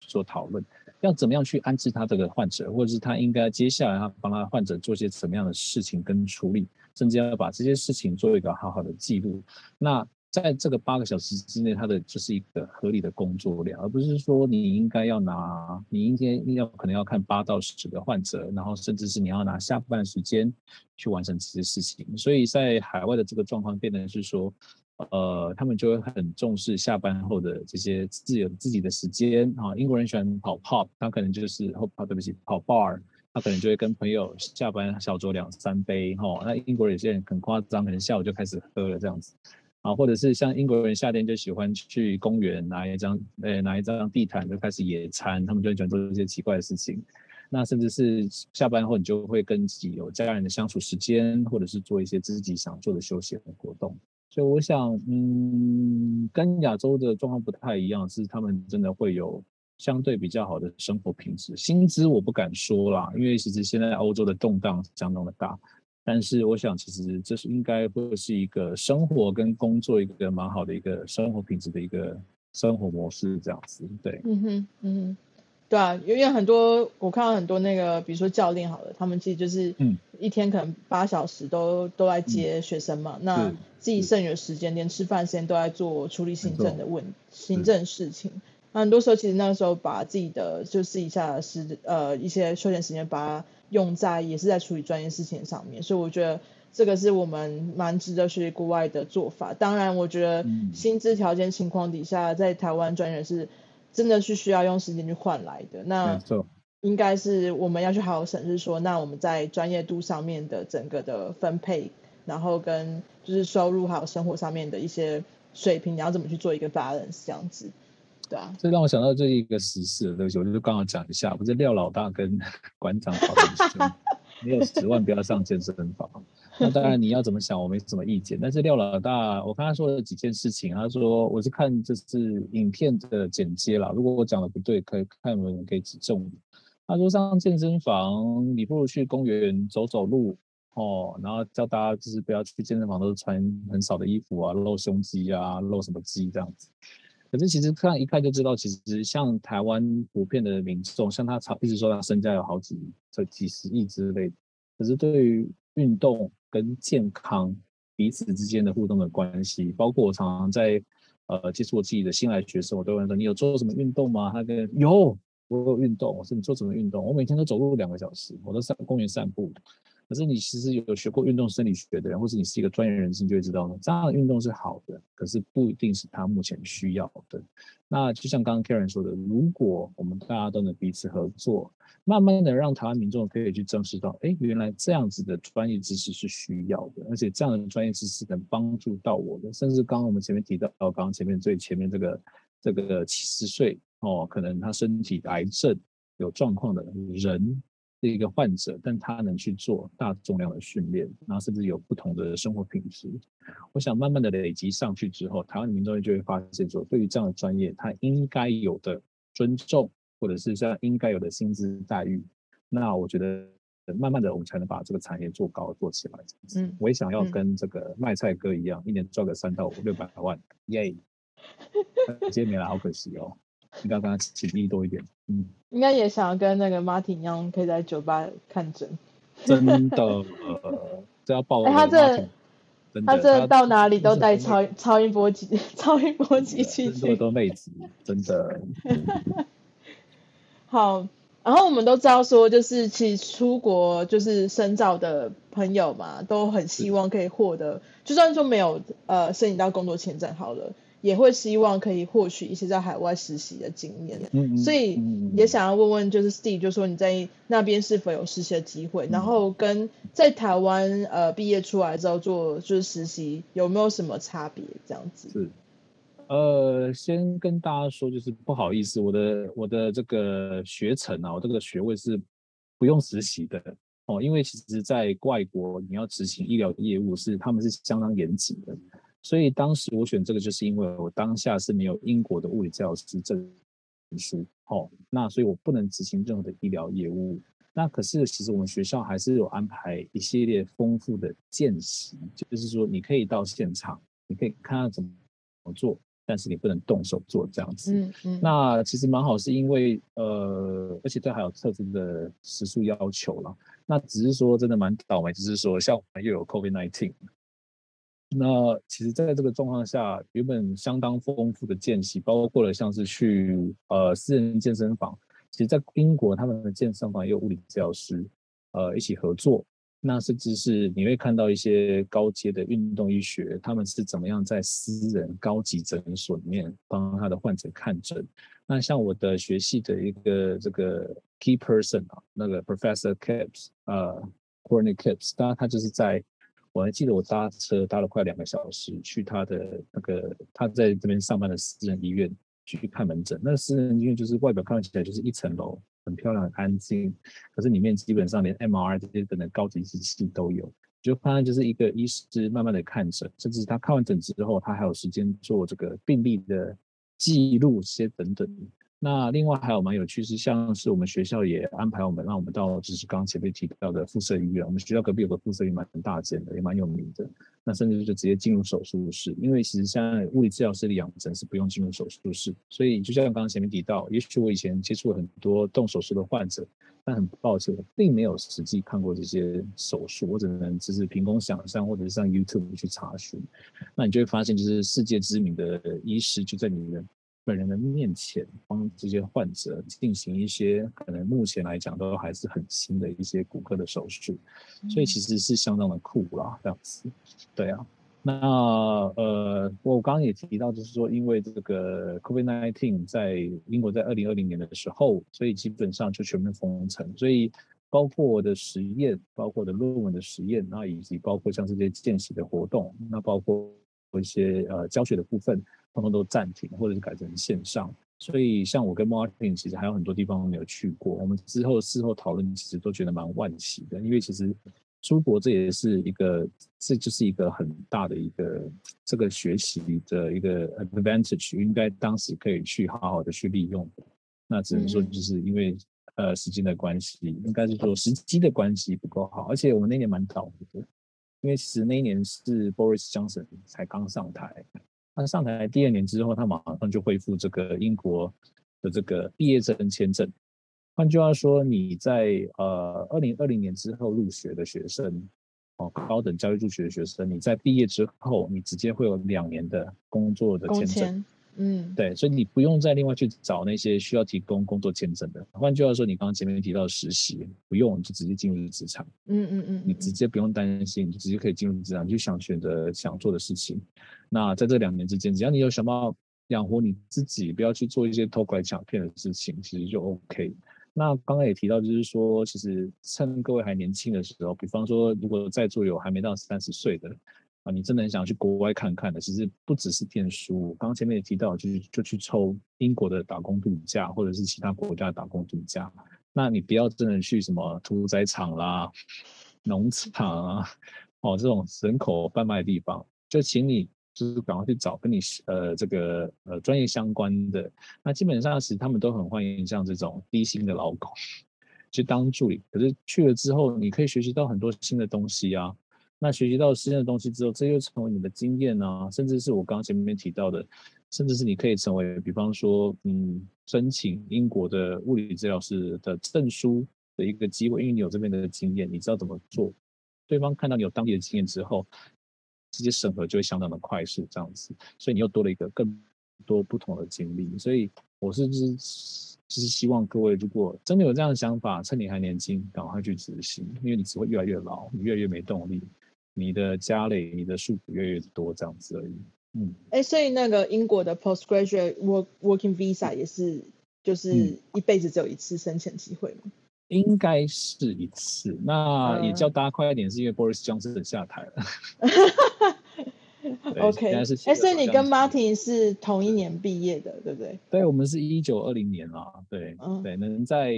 做讨论，要怎么样去安置他这个患者，或者是他应该接下来他帮他患者做些什么样的事情跟处理，甚至要把这些事情做一个好好的记录。那在这个八个小时之内，他的就是一个合理的工作量，而不是说你应该要拿，你应该要可能要看八到十个患者，然后甚至是你要拿下班时间去完成这些事情。所以在海外的这个状况变得是说。呃，他们就会很重视下班后的这些自由自己的时间啊。英国人喜欢跑 pub，他可能就是跑，对不起，跑 bar，他可能就会跟朋友下班小酌两三杯哈。那英国人有些人很夸张，可能下午就开始喝了这样子啊，或者是像英国人夏天就喜欢去公园拿一张呃拿一张地毯就开始野餐，他们就喜欢做这些奇怪的事情。那甚至是下班后，你就会跟自己有家人的相处时间，或者是做一些自己想做的休闲活动。所以我想，嗯，跟亚洲的状况不太一样，是他们真的会有相对比较好的生活品质。薪资我不敢说啦，因为其实现在欧洲的动荡相当的大。但是我想，其实这是应该会是一个生活跟工作一个蛮好的一个生活品质的一个生活模式，这样子。对，嗯哼，嗯哼。对啊，因为很多我看到很多那个，比如说教练好了，他们其实就是一天可能八小时都、嗯、都在接学生嘛，嗯、那自己剩余的时间连吃饭时间都在做处理行政的问行政事情。那很多时候其实那个时候把自己的就是一下时呃一些休闲时间把它用在也是在处理专业事情上面，所以我觉得这个是我们蛮值得学习国外的做法。当然，我觉得薪资条件情况底下，在台湾专业是。真的是需要用时间去换来的。那应该是我们要去好好审视说，那我们在专业度上面的整个的分配，然后跟就是收入还有生活上面的一些水平，你要怎么去做一个 balance 这样子。对啊，这让我想到这一个时事的东西，我就刚好讲一下，不是廖老大跟 馆长讨论说，没有十万不要上健身房。那当然你要怎么想，我没什么意见。但是廖老大，我刚刚说了几件事情，他说我是看这是影片的剪接啦，如果我讲的不对，可以看有没有人可以指正。他说上健身房，你不如去公园走走路哦，然后叫大家就是不要去健身房，都是穿很少的衣服啊，露胸肌啊，露什么肌这样子。可是其实看一看就知道，其实像台湾普遍的民众，像他常一直说他身家有好几这几十亿之类的，可是对于运动跟健康彼此之间的互动的关系，包括我常常在呃接触我自己的新来学生，我都问说你有做什么运动吗？他跟有，我有运动。我说你做什么运动？我每天都走路两个小时，我都上公园散步。可是你其实有学过运动生理学的人，或是你是一个专业人士，你就会知道呢，这样的运动是好的，可是不一定是他目前需要的。那就像刚刚 Karen 说的，如果我们大家都能彼此合作，慢慢的让台湾民众可以去正视到，哎，原来这样子的专业知识是需要的，而且这样的专业知识能帮助到我的。甚至刚刚我们前面提到，刚刚前面最前面这个这个七十岁哦，可能他身体癌症有状况的人。是一个患者，但他能去做大重量的训练，然后甚至有不同的生活品质。我想慢慢的累积上去之后，台湾的民众就会发现说，对于这样的专业，他应该有的尊重，或者是像应该有的薪资待遇。那我觉得，慢慢的我们才能把这个产业做高做起来。嗯，我也想要跟这个卖菜哥一样，嗯、一年赚个三到五六百万，耶！今天没来，好可惜哦。应该跟他请力多一点，嗯，应该也想要跟那个 Martin 一样，可以在酒吧看诊。真的，呃，这要报。哎，他这，他这到哪里都带超超音波机，超音波机器。这么多妹子，真的。好，然后我们都知道说，就是其实出国就是深造的朋友嘛，都很希望可以获得，就算说没有呃申请到工作签证好了。也会希望可以获取一些在海外实习的经验，嗯嗯，所以也想要问问，就是 Steve，就是说你在那边是否有实习的机会，嗯，然后跟在台湾呃毕业出来之后做就是实习有没有什么差别？这样子。是，呃，先跟大家说，就是不好意思，我的我的这个学程啊，我这个学位是不用实习的。哦，因为其实在外国你要执行医疗业务是他们是相当严谨的。所以当时我选这个，就是因为我当下是没有英国的物理治疗师证书，哦，那所以我不能执行任何的医疗业务。那可是其实我们学校还是有安排一系列丰富的见习，就是说你可以到现场，你可以看到怎么做，但是你不能动手做这样子。嗯嗯。那其实蛮好，是因为呃，而且这还有特殊的时数要求了。那只是说真的蛮倒霉，就是说像我们又有 COVID-19。那其实，在这个状况下，原本相当丰富的见习，包括了像是去呃私人健身房，其实，在英国他们的健身房也有物理治疗师，呃一起合作。那甚至是你会看到一些高阶的运动医学，他们是怎么样在私人高级诊所里面帮他的患者看诊。那像我的学系的一个这个 key person 啊，那个 Professor Kipps，呃 c o r n e y Kipps，他他就是在。我还记得我搭车搭了快两个小时去他的那个他在这边上班的私人医院去看门诊。那个私人医院就是外表看起来就是一层楼，很漂亮、很安静，可是里面基本上连 MRI 这些等等高级机器都有。就发现就是一个医师慢慢的看诊，甚至他看完诊之后，他还有时间做这个病历的记录些等等。那另外还有蛮有趣是，像是我们学校也安排我们，让我们到就是刚前面提到的附设医院。我们学校隔壁有个附设医院，蛮大间的，也蛮有名的。那甚至就直接进入手术室，因为其实现在物理治疗师的养成是不用进入手术室。所以就像刚刚前面提到，也许我以前接触了很多动手术的患者，但很抱歉，我并没有实际看过这些手术，我只能只是凭空想象，或者是上 YouTube 去查询。那你就会发现，就是世界知名的医师就在你的。本人的面前帮这些患者进行一些可能目前来讲都还是很新的一些骨科的手术，所以其实是相当的酷啦，这样子。对啊，那呃，呃，我刚刚也提到，就是说，因为这个 COVID-19 在英国在二零二零年的时候，所以基本上就全面封城，所以包括我的实验，包括我的论文的实验，那以及包括像这些见习的活动，那包括一些呃教学的部分，通通都暂停或者是改成线上。所以像我跟 Martin 其实还有很多地方没有去过，我们之后事后讨论，其实都觉得蛮惋惜的，因为其实。出国这也是一个，这就是一个很大的一个这个学习的一个 advantage，应该当时可以去好好的去利用。那只能说就是因为呃时间的关系，应该是说时机的关系不够好。而且我们那年蛮倒霉的，因为其实那一年是 Boris Johnson 才刚上台，他上台第二年之后，他马上就恢复这个英国的这个毕业证签证。换句话说，你在呃二零二零年之后入学的学生，哦，高等教育入学的学生，你在毕业之后，你直接会有两年的工作的签证，嗯，对，所以你不用再另外去找那些需要提供工作签证的。换句话说，你刚刚前面提到的实习，不用你就直接进入职场，嗯嗯嗯，你直接不用担心，你就直接可以进入职场，你就想选择想做的事情。那在这两年之间，只要你有想办法养活你自己，不要去做一些偷拐抢骗的事情，其实就 OK。那刚刚也提到，就是说，其实趁各位还年轻的时候，比方说，如果在座有还没到三十岁的你真的很想去国外看看的，其实不只是念书。刚刚前面也提到，就是就去抽英国的打工度假，或者是其他国家的打工度假。那你不要真的去什么屠宰场啦、农场啊，哦这种人口贩卖的地方，就请你。就是赶快去找跟你呃这个呃专业相关的，那基本上其实他们都很欢迎像这种低薪的劳工 去当助理。可是去了之后，你可以学习到很多新的东西啊。那学习到新的东西之后，这又成为你的经验啊，甚至是我刚刚前面提到的，甚至是你可以成为，比方说嗯申请英国的物理治疗师的证书的一个机会，因为你有这边的经验，你知道怎么做。对方看到你有当地的经验之后。直接审核就会相当的快速，这样子，所以你又多了一个更多不同的经历。所以我是就是就是希望各位，如果真的有这样的想法，趁你还年轻，赶快去执行，因为你只会越来越老，你越来越没动力，你的家累、你的束缚越来越多，这样子而已。嗯，哎、欸，所以那个英国的 postgraduate work working visa 也是就是一辈子只有一次申请机会吗？嗯应该是一次，那也叫大家快一点，是因为 Boris Johnson 下台了。OK，哎，所以你跟 Martin 是同一年毕业的，对不对？对，我们是一九二零年啊，对、嗯、对，能在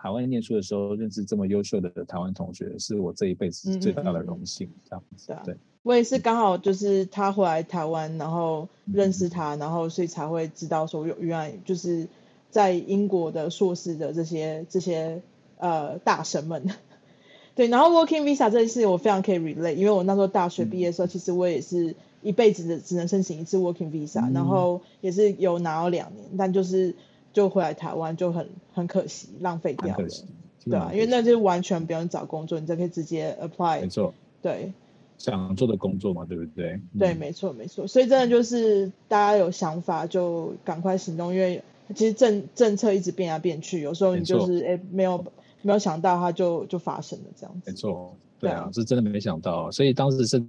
海外念书的时候认识这么优秀的台湾同学，是我这一辈子最大的荣幸。这样子，对，我也是刚好就是他回来台湾，然后认识他，然后所以才会知道说，原来就是。在英国的硕士的这些这些呃大神们，对，然后 Working Visa 这件事我非常可以 relate，因为我那时候大学毕业的时候，嗯、其实我也是一辈子的只能申请一次 Working Visa，、嗯、然后也是有拿到两年，但就是就回来台湾就很很可惜，浪费掉了，对啊，因为那就完全不用找工作，你就可以直接 apply，没错，对，想做的工作嘛，对不对？对，没错没错，所以真的就是大家有想法就赶快行动，因为。其实政政策一直变来变去，有时候你就是哎没有没有想到它就就发生了这样子。没错，对啊，是真的没想到，所以当时甚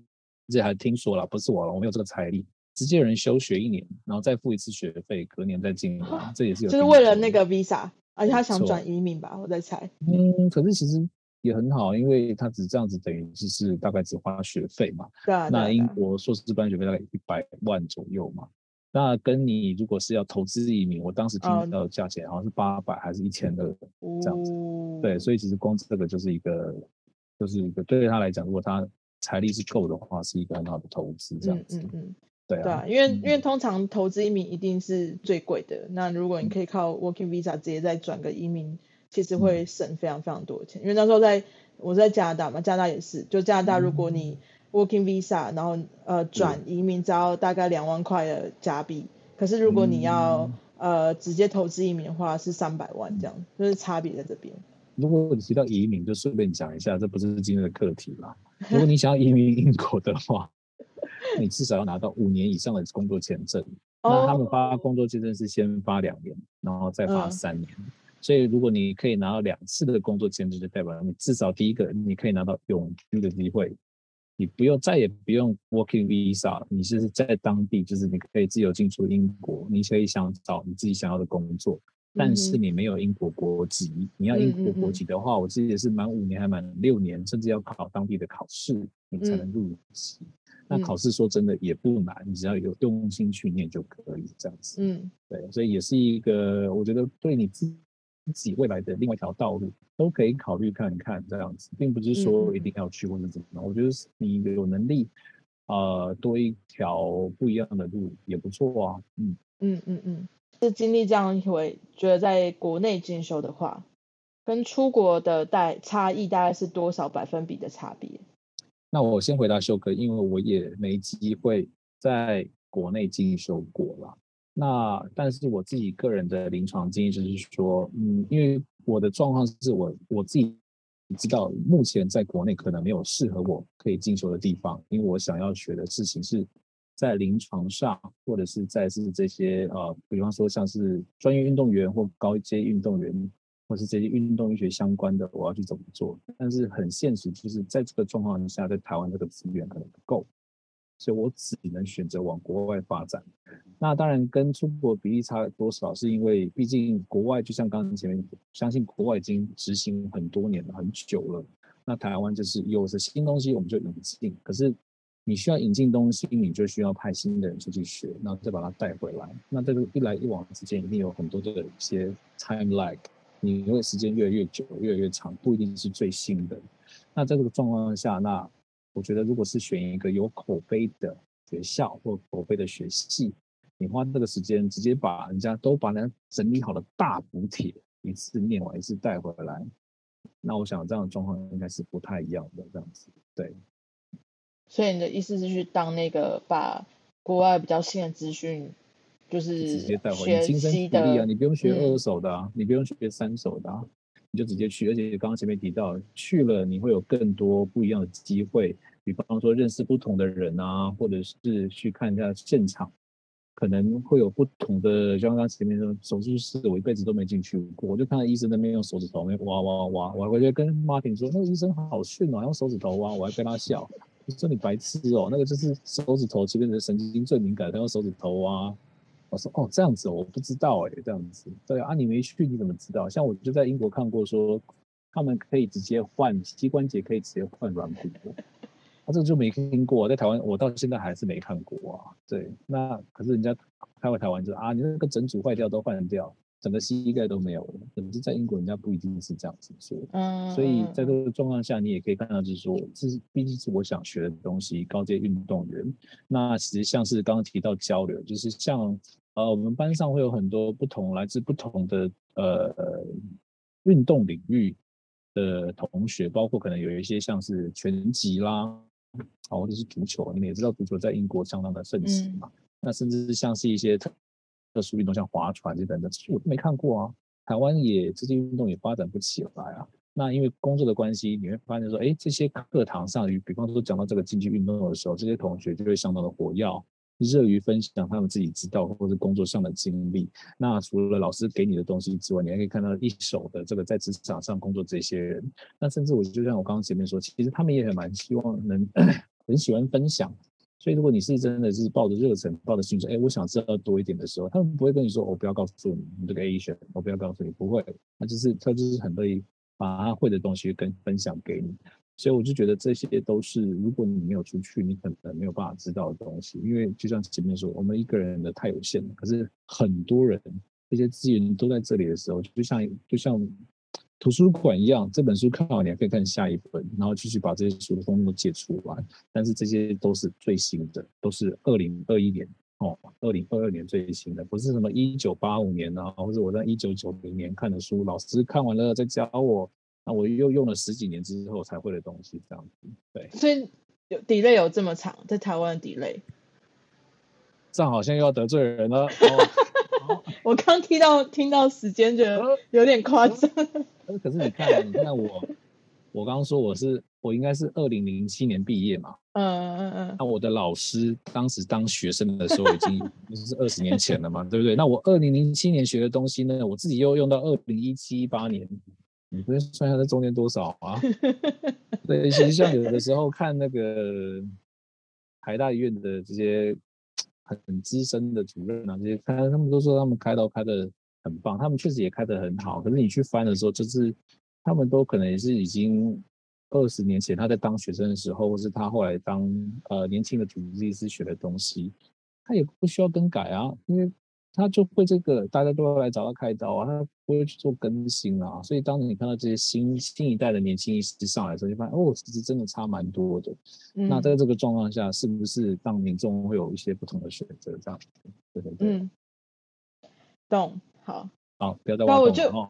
至还听说了，不是我了，我没有这个财力，直接有人休学一年，然后再付一次学费，隔年再进来，这也是有。就是为了那个 visa，而且他想转移民吧，我在猜。嗯，可是其实也很好，因为他只这样子等于就是大概只花学费嘛。对啊。那英国硕士班学费大概一百万左右嘛。那跟你如果是要投资移民，我当时听到的价钱好像是八百还是一千的这样子，哦，对，所以其实光这个就是一个，就是一个对于他来讲，如果他财力是够的话，是一个很好的投资这样子。嗯嗯，嗯对啊，对啊，因为因为通常投资移民一定是最贵的，嗯，那如果你可以靠 Working Visa 直接再转个移民，其实会省非常非常多的钱。因为那时候在我在加拿大嘛，加拿大也是，就加拿大如果你，嗯 Working Visa，然后呃转移民只要大概两万块的加币，可是如果你要、嗯、呃直接投资移民的话是三百万这样，就是差别在这边。如果你提到移民，就顺便讲一下，这不是今天的课题啦。如果你想要移民英国的话，你至少要拿到五年以上的工作签证。那他们发工作签证是先发两年，然后再发三年。嗯、所以如果你可以拿到两次的工作签证，就代表你至少第一个你可以拿到永居的机会。你不用再也不用 working visa，你是在当地，就是你可以自由进出英国，你可以想找你自己想要的工作，但是你没有英国国籍。你要英国国籍的话，我记得是满五年还满六年，甚至要考当地的考试，你才能入籍。那考试说真的也不难，你只要有用心去念就可以这样子。嗯，对，所以也是一个我觉得对你自自己未来的另外一条道路都可以考虑看看这样子，并不是说一定要去或者怎么样。我觉得你有能力，呃，多一条不一样的路也不错啊。嗯嗯嗯嗯，是经历这样一回，觉得在国内进修的话，跟出国的带差异大概是多少百分比的差别？那我先回答修哥，因为我也没机会在国内进修过了。那但是我自己个人的临床经验就是说，嗯，因为我的状况是我我自己知道，目前在国内可能没有适合我可以进修的地方，因为我想要学的事情是在临床上，或者是在是这些呃，比方说像是专业运动员或高阶运动员。或是这些运动医学相关的，我要去怎么做？但是很现实，就是在这个状况下，在台湾这个资源可能不够，所以我只能选择往国外发展。那当然跟出国比例差多少，是因为毕竟国外就像刚刚前面，相信国外已经执行很多年了，很久了。那台湾就是有着新东西，我们就引进。可是你需要引进东西，你就需要派新的人出去学，然后再把它带回来。那这个一来一往之间，一定有很多的一些 time lag。你因为时间越来越久，越来越长，不一定是最新的。那在这个状况下，那我觉得如果是选一个有口碑的学校或口碑的学系，你花这个时间直接把人家都把人家整理好的大补帖一次念完，一次带回来，那我想这样的状况应该是不太一样的这样子。对。所以你的意思是去当那个把国外比较新的资讯。就是直接带回去，你亲身体力啊，你不用学二手的啊，嗯、你不用学三手的啊，你就直接去。而且刚刚前面提到，去了你会有更多不一样的机会，比方说认识不同的人啊，或者是去看一下现场，可能会有不同的。就像刚刚前面说，手术室我一辈子都没进去过，我就看到医生那边用手指头那边挖挖挖，我还回去跟 Martin 说，那个医生好逊哦，用手指头挖，我还跟他笑，我说你白痴哦，那个就是手指头这边的神经最敏感，他用手指头挖。我说哦，这样子我不知道哎，这样子对啊，你没去你怎么知道？像我就在英国看过，说他们可以直接换膝关节，可以直接换软骨，我、啊、这个就没听过，在台湾我到现在还是没看过啊。对，那可是人家开回台湾就啊，你那个整组坏掉都换掉，整个膝盖都没有了。可是在英国人家不一定是这样子说，嗯，所以在这个状况下，你也可以看到，就是说这是毕竟是我想学的东西，高阶运动员。那其实像是刚刚提到交流，就是像。呃，我们班上会有很多不同来自不同的呃运动领域的同学，包括可能有一些像是拳击啦，啊，或者是足球，你们也知道足球在英国相当的盛行嘛。嗯、那甚至是像是一些特特殊运动，像划船这等等，我都没看过啊。台湾也这些运动也发展不起来啊。那因为工作的关系，你会发现说，哎，这些课堂上，比方说讲到这个竞技运动的时候，这些同学就会相当的活跃。热于分享他们自己知道或者工作上的经历。那除了老师给你的东西之外，你还可以看到一手的这个在职场上工作这些人。那甚至我就像我刚刚前面说，其实他们也很蛮希望能 很喜欢分享。所以如果你是真的就是抱着热忱、抱着兴趣，哎，我想知道多一点的时候，他们不会跟你说，我不要告诉你你这个 A 选我不要告诉你，不会。那就是他就是很乐意把他会的东西跟分享给你。所以我就觉得这些都是，如果你没有出去，你可能没有办法知道的东西。因为就像前面说，我们一个人的太有限了，可是很多人这些资源都在这里的时候，就像就像图书馆一样，这本书看完你还可以看下一本，然后继续把这些书的封面借出完。但是这些都是最新的，都是二零二一年哦，二零二二年最新的，不是什么一九八五年啊，或者我在一九九零年看的书，老师看完了再教我。那我又用了十几年之后才会的东西，这样子，对。所以有 delay 有这么长，在台湾的 delay，这样好像又要得罪人了。哦、我刚听到听到时间，觉得有点夸张。可是你看，你看我，我刚刚说我是我应该是二零零七年毕业嘛。嗯嗯嗯。那我的老师当时当学生的时候已经就是二十年前了嘛，对不对？那我二零零七年学的东西呢，我自己又用到二零一七一八年。你不是算一下在中间多少啊？对，其实像有的时候看那个台大医院的这些很资深的主任啊，这些他他们都说他们开刀开的很棒，他们确实也开的很好。可是你去翻的时候，就是他们都可能也是已经二十年前他在当学生的时候，或是他后来当呃年轻的主治医师学的东西，他也不需要更改啊，因为。他就会这个，大家都要来找他开刀啊，他不会去做更新啊。所以当你看到这些新新一代的年轻医师上来的时候，就发现哦，其实真的差蛮多的。嗯、那在这个状况下，是不是让民众会有一些不同的选择？这样子，对对对。嗯，懂。好。好，不要再忘了。我就，哦、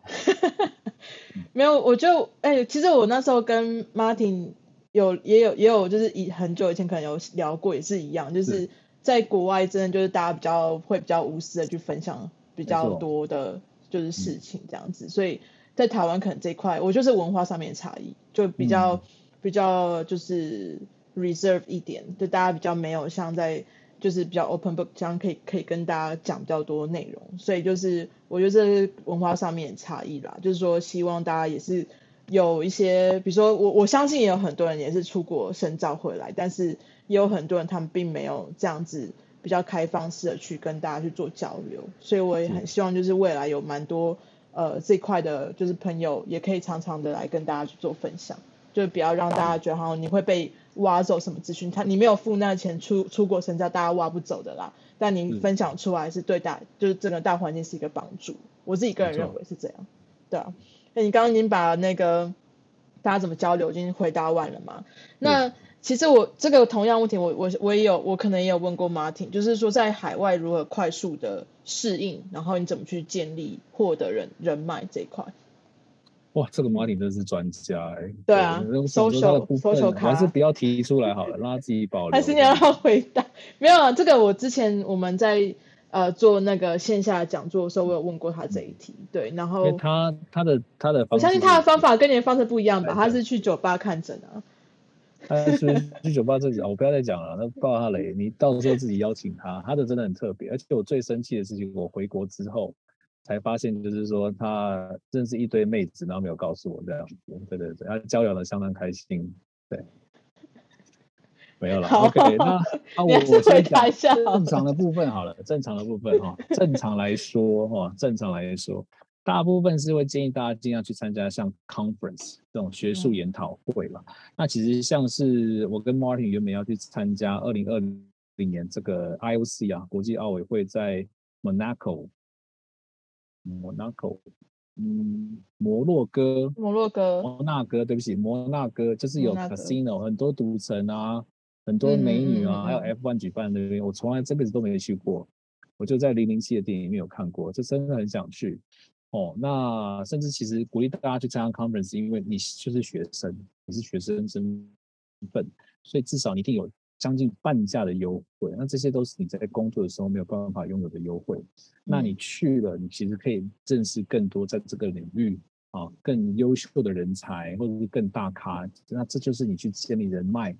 没有，我就哎、欸，其实我那时候跟 Martin 有也有也有，就是以很久以前可能有聊过，也是一样，就是。在国外，真的就是大家比较会比较无私的去分享比较多的，就是事情这样子。所以在台湾可能这一块，我就是文化上面的差异，就比较比较就是 reserve 一点，就大家比较没有像在就是比较 open book 这样可以可以跟大家讲比较多内容。所以就是我觉得这是文化上面的差异啦，就是说希望大家也是有一些，比如说我我相信也有很多人也是出国深造回来，但是。也有很多人，他们并没有这样子比较开放式的去跟大家去做交流，所以我也很希望，就是未来有蛮多呃这块的，就是朋友也可以常常的来跟大家去做分享，就是不要让大家觉得好像你会被挖走什么资讯，他你没有付那个钱出出国深造，大家挖不走的啦。但你分享出来是对大，就是整个大环境是一个帮助。我自己个人认为是这样，对啊。那你刚刚已经把那个大家怎么交流已经回答完了嘛？那。其实我这个同样问题我，我我我也有，我可能也有问过 Martin，就是说在海外如何快速的适应，然后你怎么去建立获得人人脉这一块？哇，这个 Martin 真是专家哎、欸！对啊，搜搜搜搜卡，还是不要提出来好了，让他自己保留。还是你要回答？没有啊，这个我之前我们在呃做那个线下讲座的时候，我有问过他这一题。对，然后他他的他的，我相信他的方法跟你的方式不一样吧？他是去酒吧看诊啊。他是去酒吧这里，我不要再讲了，那爆他雷，你到时候自己邀请他，他的真的很特别，而且我最生气的事情，我回国之后才发现，就是说他认识一堆妹子，然后没有告诉我这样子，对对对，他交友的相当开心，对，没有了，OK，那 那我我先讲正常的部分好了，正常的部分哈，正常来说哈，正常来说。大部分是会建议大家尽量去参加像 conference 这种学术研讨会了。嗯、那其实像是我跟 Martin 原本要去参加二零二零年这个 IOC 啊，国际奥委会在 Monaco，Monaco，嗯，摩洛哥，摩洛哥，摩纳哥，对不起，摩纳哥就是有 casino 很多赌城啊，很多美女啊，嗯、还有 F1 举办的那边，我从来这辈子都没有去过，我就在零零七的电影里面有看过，就真的很想去。哦，那甚至其实鼓励大家去参加 conference，因为你就是学生，你是学生身份，所以至少你一定有将近半价的优惠。那这些都是你在工作的时候没有办法拥有的优惠。嗯、那你去了，你其实可以认识更多在这个领域啊更优秀的人才，或者是更大咖。那这就是你去建立人脉，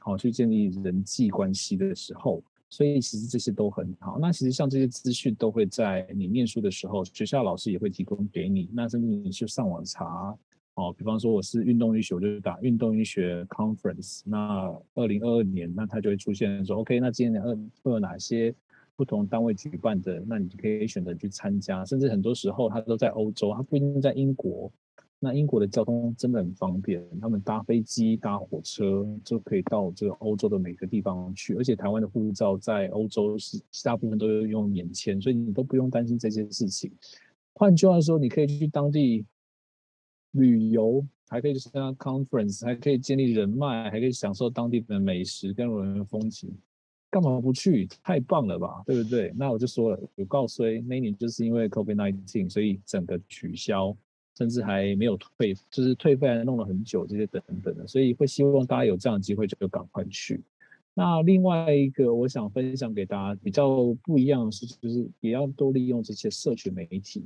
好去建立人际关系的时候。所以其实这些都很好。那其实像这些资讯都会在你念书的时候，学校老师也会提供给你。那甚至你去上网查，哦，比方说我是运动医学，我就打运动医学 conference。那二零二二年，那它就会出现说，OK，那今年二会有哪些不同单位举办的？那你就可以选择去参加。甚至很多时候它都在欧洲，它不一定在英国。那英国的交通真的很方便，他们搭飞机、搭火车就可以到这个欧洲的每个地方去，而且台湾的护照在欧洲是大部分都是用免签，所以你都不用担心这件事情。换句话说，你可以去当地旅游，还可以去参加 conference，还可以建立人脉，还可以享受当地的美食跟人文风情，干嘛不去？太棒了吧，对不对？那我就说了，有告衰，那一年就是因为 COVID-19，所以整个取消。甚至还没有退，就是退费还弄了很久，这些等等的，所以会希望大家有这样的机会就赶快去。那另外一个我想分享给大家比较不一样的是，就是也要多利用这些社群媒体。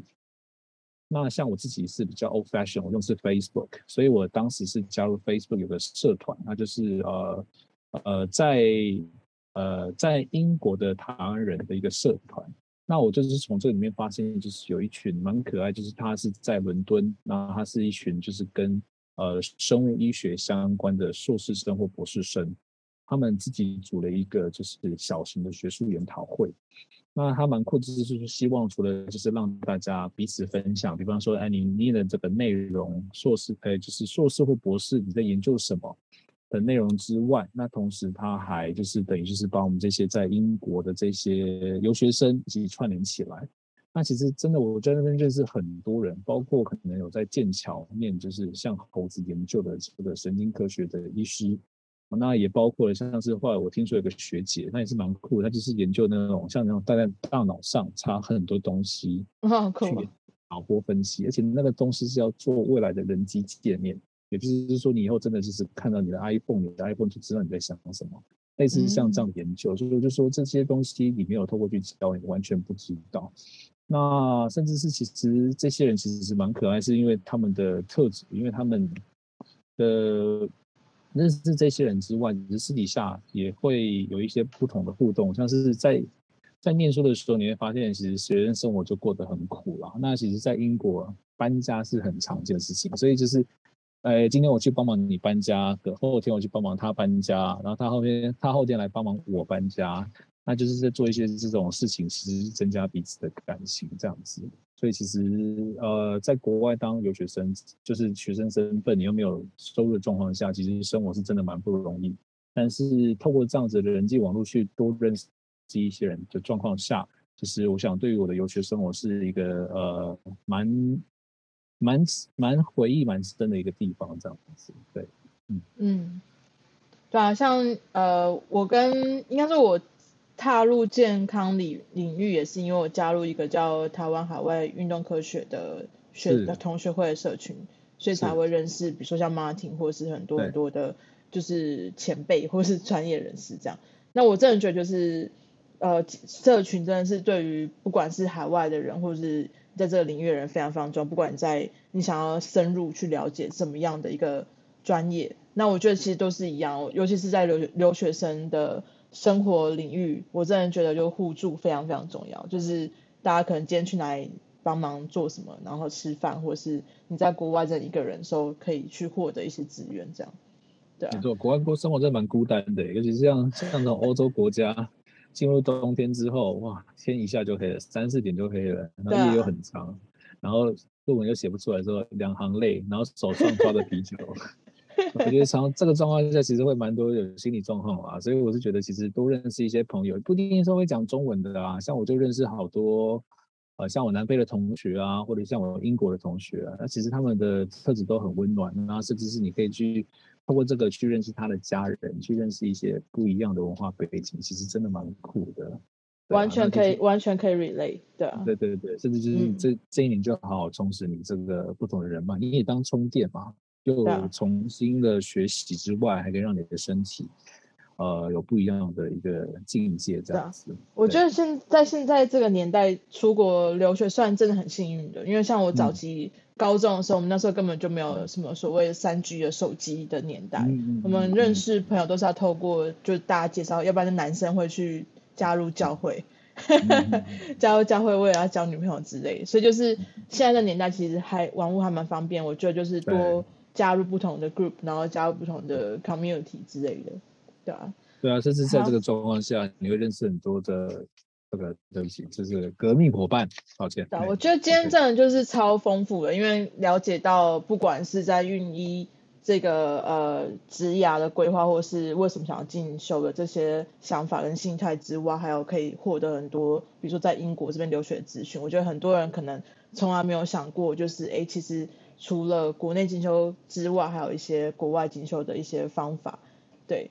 那像我自己是比较 old fashion，我用的是 Facebook，所以我当时是加入 Facebook 有个社团，那就是呃呃在呃在英国的台湾人的一个社团。那我就是从这里面发现，就是有一群蛮可爱，就是他是在伦敦，那他是一群就是跟呃生物医学相关的硕士生或博士生，他们自己组了一个就是小型的学术研讨会。那他蛮酷，就是希望除了就是让大家彼此分享，比方说，哎，你念的这个内容，硕士，哎，就是硕士或博士你在研究什么的内容之外，那同时他还就是等于就是把我们这些在英国的这些留学生一起串联起来。那其实真的，我在那边认识很多人，包括可能有在剑桥念就是像猴子研究的这个神经科学的医师。那也包括了像是后来我听说有个学姐，那也是蛮酷的，她就是研究那种像那种大在大脑上插很多东西，好酷，去脑波分析，而且那个东西是要做未来的人机界面，也就是说你以后真的就是看到你的 iPhone，你的 iPhone 就知道你在想什么，类似像这样研究，所以我就说这些东西你没有透过去教，你完全不知道。那甚至是其实这些人其实是蛮可爱，是因为他们的特质，因为他们的。认识这些人之外，其实私底下也会有一些不同的互动，像是在在念书的时候，你会发现其实学生生活就过得很苦了。那其实，在英国搬家是很常见的事情，所以就是，呃，今天我去帮忙你搬家，隔后天我去帮忙他搬家，然后他后天他后天来帮忙我搬家。那就是在做一些这种事情，其实增加彼此的感情这样子。所以其实呃，在国外当留学生，就是学生身份，你又没有收入的状况下，其实生活是真的蛮不容易。但是透过这样子的人际网络去多认识一些人的状况下，其实我想对于我的留学生活是一个呃蛮蛮蛮回忆蛮深的一个地方这样子。对，嗯嗯，对啊，像呃，我跟应该说我。踏入健康领领域也是因为我加入一个叫台湾海外运动科学的学的同学会的社群，所以才会认识，比如说像 Martin 或是很多很多的，就是前辈或是专业人士这样。那我真的觉得就是，呃，社群真的是对于不管是海外的人或者是在这个领域的人非常非常重要。不管你在你想要深入去了解什么样的一个专业，那我觉得其实都是一样，尤其是在留留学生的。生活领域，我真的觉得就互助非常非常重要。就是大家可能今天去哪里帮忙做什么，然后吃饭，或者是你在国外这一个人的时候，可以去获得一些资源，这样。对啊。没错，国外过生活真的蛮孤单的，尤其是像像这种欧洲国家，进入冬天之后，哇，天一下就黑了，三四点就黑了，然后夜又很长，啊、然后论文又写不出来，之后两行泪，然后手上抓着啤酒。我觉得常这个状况下，其实会蛮多有心理状况啊，所以我是觉得其实多认识一些朋友，不一定说会讲中文的啊，像我就认识好多，呃，像我南非的同学啊，或者像我英国的同学啊，那其实他们的特质都很温暖，然后甚至是你可以去透过这个去认识他的家人，去认识一些不一样的文化背景，其实真的蛮酷的，啊、完全可以，完全可以 relate，对啊，对对对，甚至就是这、嗯、这一年就好好充实你这个不同的人脉，你也当充电嘛。又重新的学习之外，还可以让你的身体，呃，有不一样的一个境界，这样子。我觉得现在现在这个年代出国留学算真的很幸运的，因为像我早期高中的时候，我们那时候根本就没有什么所谓三 G 的手机的年代，我们认识朋友都是要透过就大家介绍，要不然就男生会去加入教会，加入教会为了要交女朋友之类，所以就是现在的年代其实还网络还蛮方便，我觉得就是多。加入不同的 group，然后加入不同的 community 之类的，对啊，对啊，甚至在这个状况下，你会认识很多的这个对不起，这是革命伙伴。抱歉。对，我觉得今天真的就是超丰富的，因为了解到不管是在运医这个呃职涯的规划，或是为什么想要进修的这些想法跟心态之外，还有可以获得很多，比如说在英国这边留学的资讯。我觉得很多人可能从来没有想过，就是哎，其实。除了国内进修之外，还有一些国外进修的一些方法。对，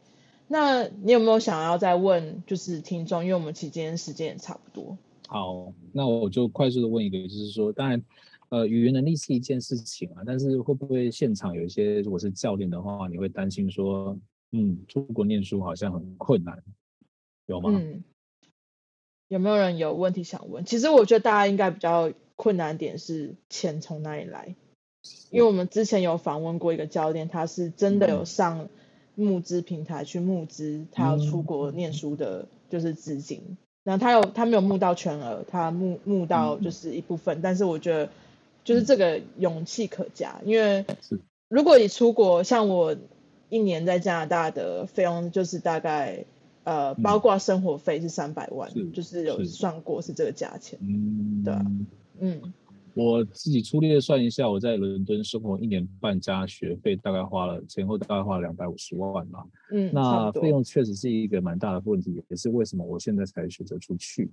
那你有没有想要再问，就是听众？因为我们其实今天时间也差不多。好，那我就快速的问一个，就是说，当然，呃，语言能力是一件事情啊，但是会不会现场有一些，如果是教练的话，你会担心说，嗯，出国念书好像很困难，有吗？嗯。有没有人有问题想问？其实我觉得大家应该比较困难点是钱从哪里来。因为我们之前有访问过一个教练，他是真的有上募资平台去募资他要出国念书的，就是资金。然后他有他没有募到全额，他募募到就是一部分，嗯、但是我觉得就是这个勇气可嘉，因为如果你出国，像我一年在加拿大的费用就是大概呃包括生活费是三百万，是就是有算过是这个价钱，对啊，嗯。我自己粗略算一下，我在伦敦生活一年半加学费，大概花了前后大概花了两百五十万吧。嗯，那费用确实是一个蛮大的问题，也是为什么我现在才选择出去。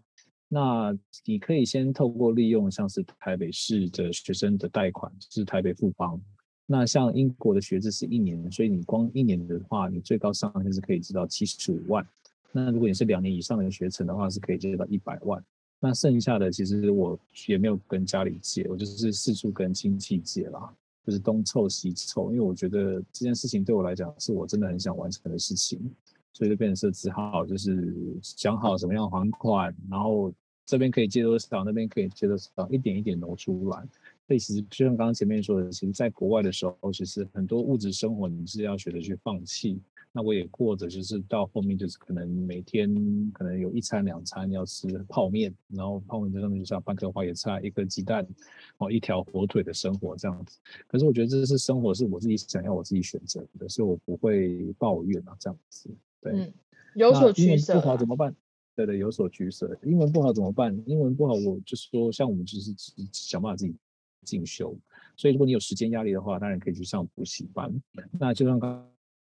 那你可以先透过利用像是台北市的学生的贷款，是台北富邦。那像英国的学制是一年，所以你光一年的话，你最高上限是可以知到七十五万。那如果你是两年以上的学程的话，是可以借到一百万。那剩下的其实我也没有跟家里借，我就是四处跟亲戚借啦，就是东凑西凑，因为我觉得这件事情对我来讲是我真的很想完成的事情，所以就变成是只好就是想好什么样还款，然后这边可以借多少，那边可以借多少，一点一点挪出来。所以其实就像刚刚前面说的，其实在国外的时候，其实很多物质生活你是要学着去放弃。那我也过着，就是到后面就是可能每天可能有一餐两餐要吃泡面，然后泡面这上面就是要半颗花椰菜、一颗鸡蛋，哦，一条火腿的生活这样子。可是我觉得这是生活，是我自己想要、我自己选择的，所以我不会抱怨啊，这样子。对，嗯、有所取舍、啊。不好怎么办？对对，有所取舍。英文不好怎么办？英文不好，我就是说，像我们就是想办法自己进修。所以如果你有时间压力的话，当然可以去上补习班。那就像刚。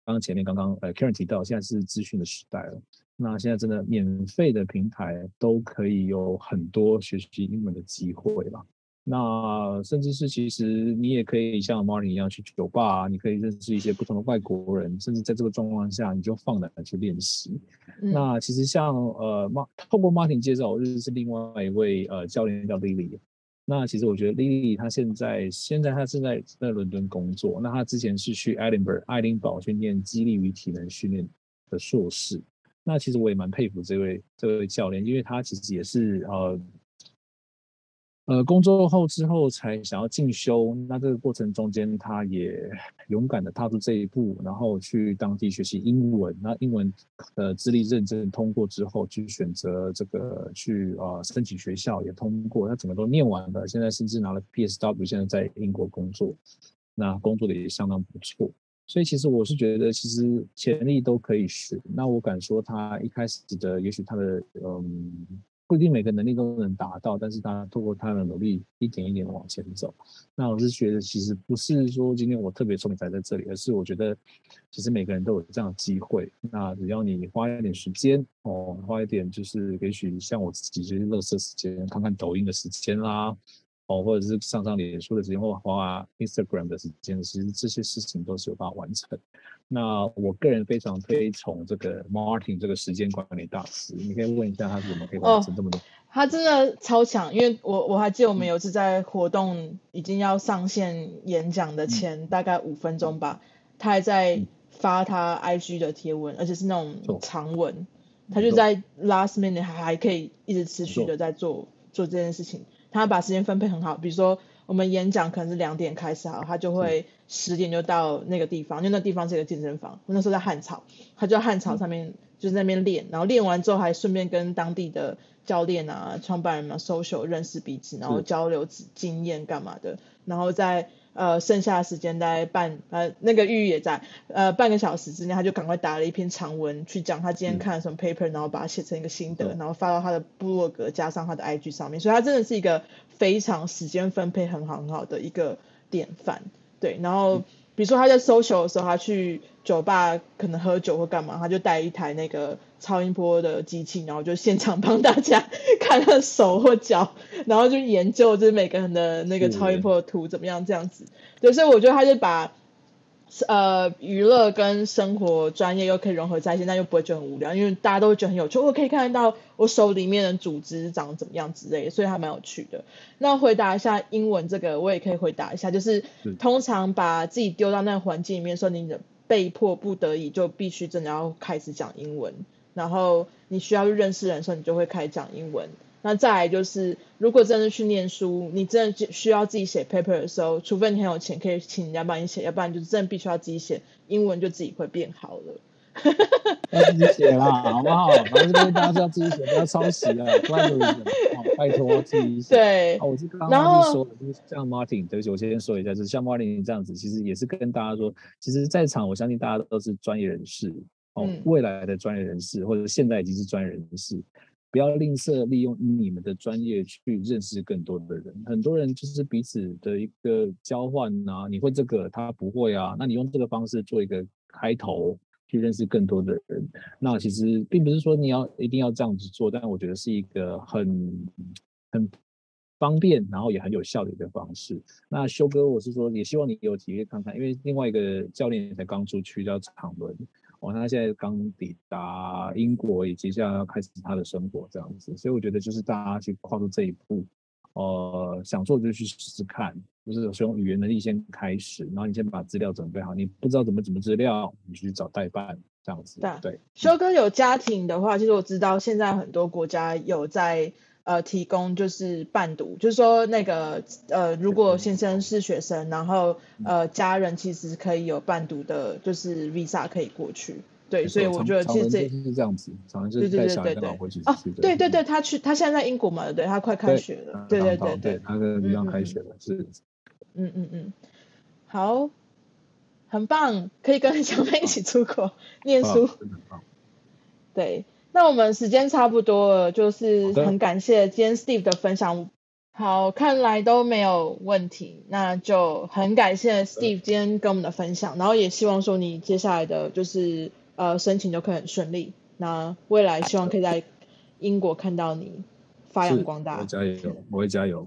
刚刚前面刚刚呃，Karen 提到，现在是资讯的时代了。那现在真的免费的平台都可以有很多学习英文的机会了。那甚至是其实你也可以像 Martin 一样去酒吧，你可以认识一些不同的外国人，甚至在这个状况下，你就放胆去练习。嗯、那其实像呃，Martin 透过 Martin 介绍，我认识另外一位呃教练叫 Lily。那其实我觉得 Lily 她现在现在她正在在伦敦工作。那她之前是去爱丁堡爱丁堡去念激励与体能训练的硕士。那其实我也蛮佩服这位这位教练，因为他其实也是呃。呃，工作后之后才想要进修，那这个过程中间，他也勇敢的踏出这一步，然后去当地学习英文。那英文的资历认证通过之后，去选择这个去呃申请学校也通过，他整个都念完了，现在甚至拿了 PSW，现在在英国工作，那工作的也相当不错。所以其实我是觉得，其实潜力都可以学。那我敢说，他一开始的也许他的嗯。不一定每个能力都能达到，但是他透过他的努力，一点一点的往前走。那我是觉得，其实不是说今天我特别聪明才在这里，而是我觉得，其实每个人都有这样的机会。那只要你花一点时间哦，花一点就是也许像我自己就是垃圾时间，看看抖音的时间啦。哦，或者是上上脸书的时间，或花 Instagram 的时间，其实这些事情都是有办法完成。那我个人非常推崇这个 Martin 这个时间管理大师，你可以问一下他是怎么可以完成这么多。哦，他真的超强，因为我我还记得我们有一次在活动已经要上线演讲的前大概五分钟吧，嗯，他还在发他 IG 的贴文，而且是那种长文，他就在 last minute 还还可以一直持续的在做做这件事情。他把时间分配很好，比如说我们演讲可能是两点开始好，他就会十点就到那个地方，因为那地方是一个健身房。我那时候在汉草，他就在汉草上面就是那边练，然后练完之后还顺便跟当地的教练啊、创办人嘛 social 认识彼此，然后交流经验干嘛的，然后在。呃，剩下的时间大概半呃，那个玉玉也在，呃，半个小时之内，他就赶快打了一篇长文去讲他今天看了什么 paper，、嗯、然后把它写成一个心得，然后发到他的部落格加上他的 IG 上面，所以他真的是一个非常时间分配很好很好的一个典范，对，然后。嗯比如说他在 social 的时候，他去酒吧可能喝酒或干嘛，他就带一台那个超音波的机器，然后就现场帮大家 看他的手或脚，然后就研究就是每个人的那个超音波的图怎么样这样子。对，所以我觉得他就把。呃，娱乐跟生活专业又可以融合在一起，那又不会觉得很无聊，因为大家都会觉得很有趣。我可以看到我手里面的组织长怎么样之类的，所以还蛮有趣的。那回答一下英文这个，我也可以回答一下，就是通常把自己丢到那个环境里面，说你的被迫不得已就必须真的要开始讲英文，然后你需要去认识人的时候，你就会开始讲英文。那再来就是，如果真的去念书，你真的需要自己写 paper 的时候，除非你很有钱可以请人家帮你写，要不然就是真的必须要自己写，英文就自己会变好了。要自己写啦，好不好？然后就跟大家说要自己写，不要抄袭啊，不然就是拜托自己写。对，啊、我是刚刚是说，就是像 Martin，对不起，我先说一下，就是像 Martin 这样子，其实也是跟大家说，其实在场我相信大家都是专业人士哦，嗯、未来的专业人士，或者现在已经是专业人士。不要吝啬利用你们的专业去认识更多的人。很多人就是彼此的一个交换啊，你会这个，他不会啊，那你用这个方式做一个开头，去认识更多的人。那其实并不是说你要一定要这样子做，但我觉得是一个很很方便，然后也很有效的一个方式。那修哥，我是说也希望你有体验看看，因为另外一个教练才刚出去叫长伦。哦，他现在刚抵达英国，也接下来要开始他的生活这样子，所以我觉得就是大家去跨出这一步，呃，想做就去试试看，就是使用语言能力先开始，然后你先把资料准备好，你不知道怎么怎么资料，你去找代办这样子。对，对。修哥有家庭的话，其实我知道现在很多国家有在。呃，提供就是伴读，就是说那个呃，如果先生是学生，然后呃，家人其实可以有伴读的，就是 visa 可以过去。对，所以我觉得其实这是这样子，常常就是带小孩跟老婆一起去。哦，对对对，他去，他现在在英国嘛，对，他快开学了。对对对对，他的地方开学了，是。嗯嗯嗯，好，很棒，可以跟小妹一起出国 念书。对。那我们时间差不多了，就是很感谢今天 Steve 的分享。好，看来都没有问题，那就很感谢 Steve 今天跟我们的分享，然后也希望说你接下来的就是呃申请就可以很顺利。那未来希望可以在英国看到你发扬光大。我加油，我会加油。